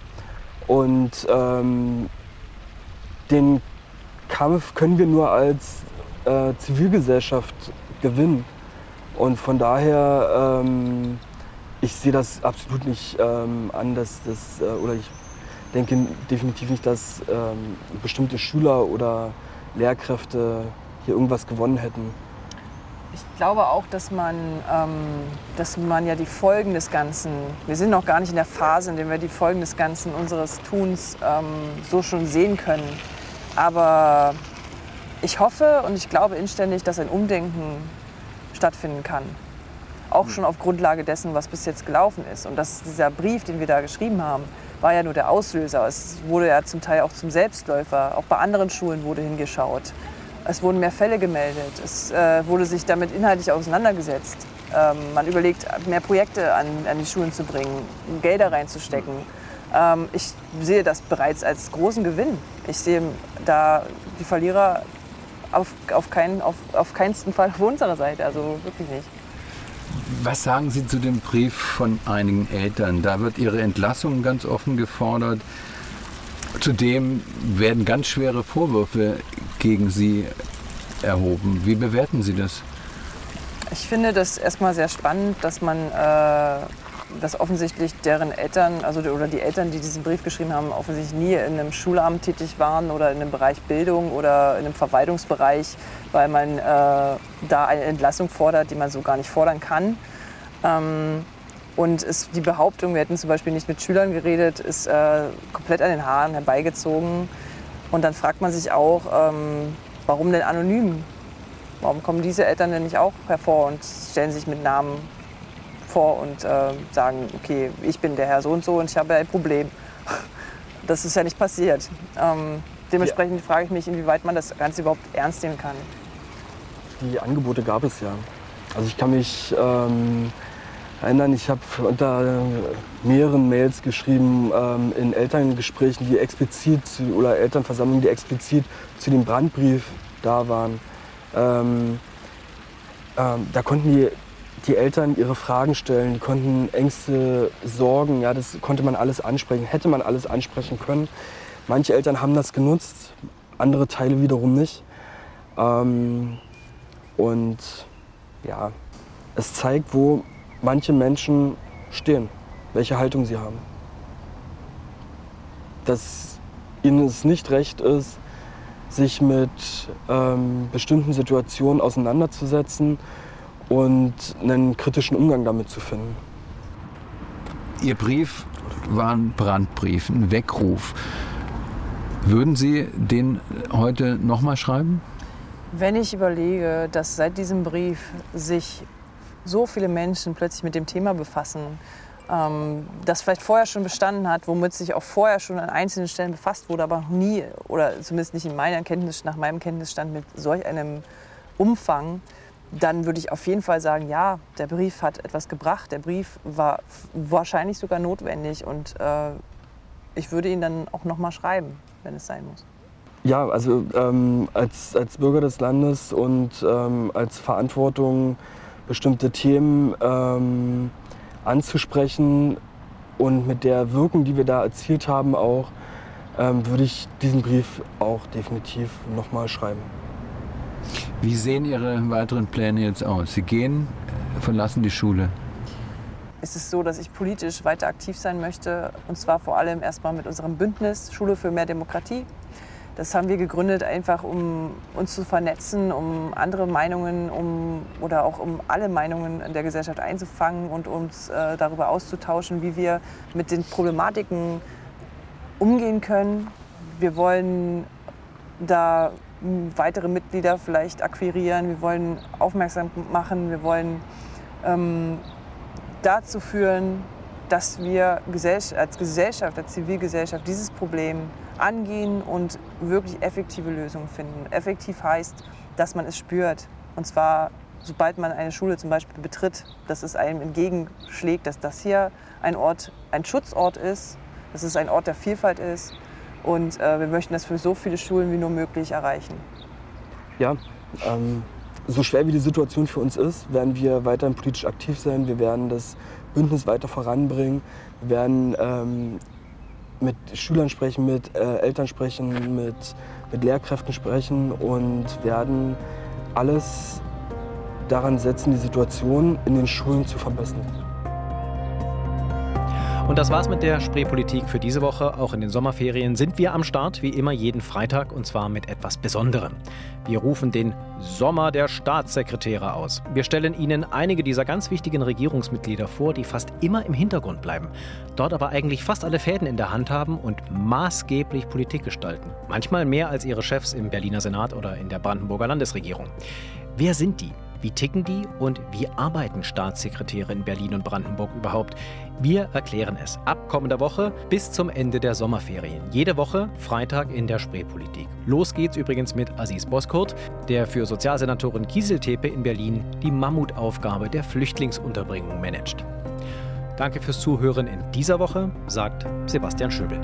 Speaker 9: und ähm, den Kampf können wir nur als äh, Zivilgesellschaft gewinnen. Und von daher, ähm, ich sehe das absolut nicht ähm, an, dass das, äh, oder ich denke definitiv nicht, dass ähm, bestimmte Schüler oder Lehrkräfte hier irgendwas gewonnen hätten.
Speaker 10: Ich glaube auch, dass man, ähm, dass man ja die Folgen des Ganzen, wir sind noch gar nicht in der Phase, in der wir die Folgen des Ganzen unseres Tuns ähm, so schon sehen können. Aber ich hoffe und ich glaube inständig, dass ein Umdenken stattfinden kann. Auch schon auf Grundlage dessen, was bis jetzt gelaufen ist. Und dass dieser Brief, den wir da geschrieben haben, war ja nur der Auslöser. Es wurde ja zum Teil auch zum Selbstläufer. Auch bei anderen Schulen wurde hingeschaut. Es wurden mehr Fälle gemeldet. Es äh, wurde sich damit inhaltlich auseinandergesetzt. Ähm, man überlegt, mehr Projekte an, an, die Schulen zu bringen, Gelder reinzustecken. Ähm, ich sehe das bereits als großen Gewinn. Ich sehe da die Verlierer auf, auf, keinen, auf, auf keinsten Fall auf unserer Seite. Also wirklich nicht.
Speaker 1: Was sagen Sie zu dem Brief von einigen Eltern? Da wird ihre Entlassung ganz offen gefordert. Zudem werden ganz schwere Vorwürfe gegen Sie erhoben. Wie bewerten Sie das?
Speaker 10: Ich finde das erstmal sehr spannend, dass man äh, dass offensichtlich deren Eltern, also oder die Eltern, die diesen Brief geschrieben haben, offensichtlich nie in einem Schulamt tätig waren oder in einem Bereich Bildung oder in einem Verwaltungsbereich, weil man äh, da eine Entlassung fordert, die man so gar nicht fordern kann. Ähm, und ist die Behauptung, wir hätten zum Beispiel nicht mit Schülern geredet, ist äh, komplett an den Haaren herbeigezogen. Und dann fragt man sich auch, ähm, warum denn anonym? Warum kommen diese Eltern denn nicht auch hervor und stellen sich mit Namen vor und äh, sagen, okay, ich bin der Herr so und so und ich habe ein Problem. Das ist ja nicht passiert. Ähm, dementsprechend ja. frage ich mich, inwieweit man das Ganze überhaupt ernst nehmen kann.
Speaker 9: Die Angebote gab es ja. Also ich kann mich ähm, erinnern, ich habe unter mehreren Mails geschrieben ähm, in Elterngesprächen, die explizit oder Elternversammlungen, die explizit zu dem Brandbrief da waren. Ähm, ähm, da konnten die die Eltern ihre Fragen stellen, die konnten Ängste, Sorgen, ja, das konnte man alles ansprechen, hätte man alles ansprechen können. Manche Eltern haben das genutzt, andere Teile wiederum nicht. Ähm, und ja, es zeigt, wo manche Menschen stehen, welche Haltung sie haben. Dass ihnen es nicht recht ist, sich mit ähm, bestimmten Situationen auseinanderzusetzen und einen kritischen Umgang damit zu finden.
Speaker 1: Ihr Brief war ein Brandbrief, ein Weckruf. Würden Sie den heute nochmal schreiben?
Speaker 10: Wenn ich überlege, dass seit diesem Brief sich so viele Menschen plötzlich mit dem Thema befassen, ähm, das vielleicht vorher schon bestanden hat, womit sich auch vorher schon an einzelnen Stellen befasst wurde, aber noch nie, oder zumindest nicht in meiner Kenntnis, nach meinem Kenntnisstand mit solch einem Umfang, dann würde ich auf jeden Fall sagen, ja, der Brief hat etwas gebracht. Der Brief war wahrscheinlich sogar notwendig und äh, ich würde ihn dann auch noch mal schreiben, wenn es sein muss.
Speaker 9: Ja, also ähm, als, als Bürger des Landes und ähm, als Verantwortung bestimmte Themen ähm, anzusprechen und mit der Wirkung, die wir da erzielt haben, auch ähm, würde ich diesen Brief auch definitiv noch mal schreiben.
Speaker 1: Wie sehen Ihre weiteren Pläne jetzt aus? Sie gehen, verlassen die Schule.
Speaker 10: Es ist so, dass ich politisch weiter aktiv sein möchte. Und zwar vor allem erstmal mit unserem Bündnis Schule für mehr Demokratie. Das haben wir gegründet, einfach um uns zu vernetzen, um andere Meinungen um, oder auch um alle Meinungen in der Gesellschaft einzufangen und uns äh, darüber auszutauschen, wie wir mit den Problematiken umgehen können. Wir wollen da weitere Mitglieder vielleicht akquirieren, wir wollen aufmerksam machen, wir wollen ähm, dazu führen, dass wir als Gesellschaft, als Zivilgesellschaft dieses Problem angehen und wirklich effektive Lösungen finden. Effektiv heißt, dass man es spürt. Und zwar, sobald man eine Schule zum Beispiel betritt, dass es einem entgegenschlägt, dass das hier ein Ort, ein Schutzort ist, dass es ein Ort der Vielfalt ist, und äh, wir möchten das für so viele Schulen wie nur möglich erreichen.
Speaker 9: Ja, ähm, so schwer wie die Situation für uns ist, werden wir weiterhin politisch aktiv sein. Wir werden das Bündnis weiter voranbringen. Wir werden ähm, mit Schülern sprechen, mit äh, Eltern sprechen, mit, mit Lehrkräften sprechen und werden alles daran setzen, die Situation in den Schulen zu verbessern.
Speaker 5: Und das war's mit der Spreepolitik für diese Woche. Auch in den Sommerferien sind wir am Start, wie immer jeden Freitag und zwar mit etwas Besonderem. Wir rufen den Sommer der Staatssekretäre aus. Wir stellen Ihnen einige dieser ganz wichtigen Regierungsmitglieder vor, die fast immer im Hintergrund bleiben, dort aber eigentlich fast alle Fäden in der Hand haben und maßgeblich Politik gestalten. Manchmal mehr als ihre Chefs im Berliner Senat oder in der Brandenburger Landesregierung. Wer sind die? Wie ticken die und wie arbeiten Staatssekretäre in Berlin und Brandenburg überhaupt? Wir erklären es ab kommender Woche bis zum Ende der Sommerferien. Jede Woche Freitag in der Spreepolitik. Los geht's übrigens mit Aziz Boskurt, der für Sozialsenatorin Kieseltepe in Berlin die Mammutaufgabe der Flüchtlingsunterbringung managt. Danke fürs Zuhören in dieser Woche, sagt Sebastian Schöbel.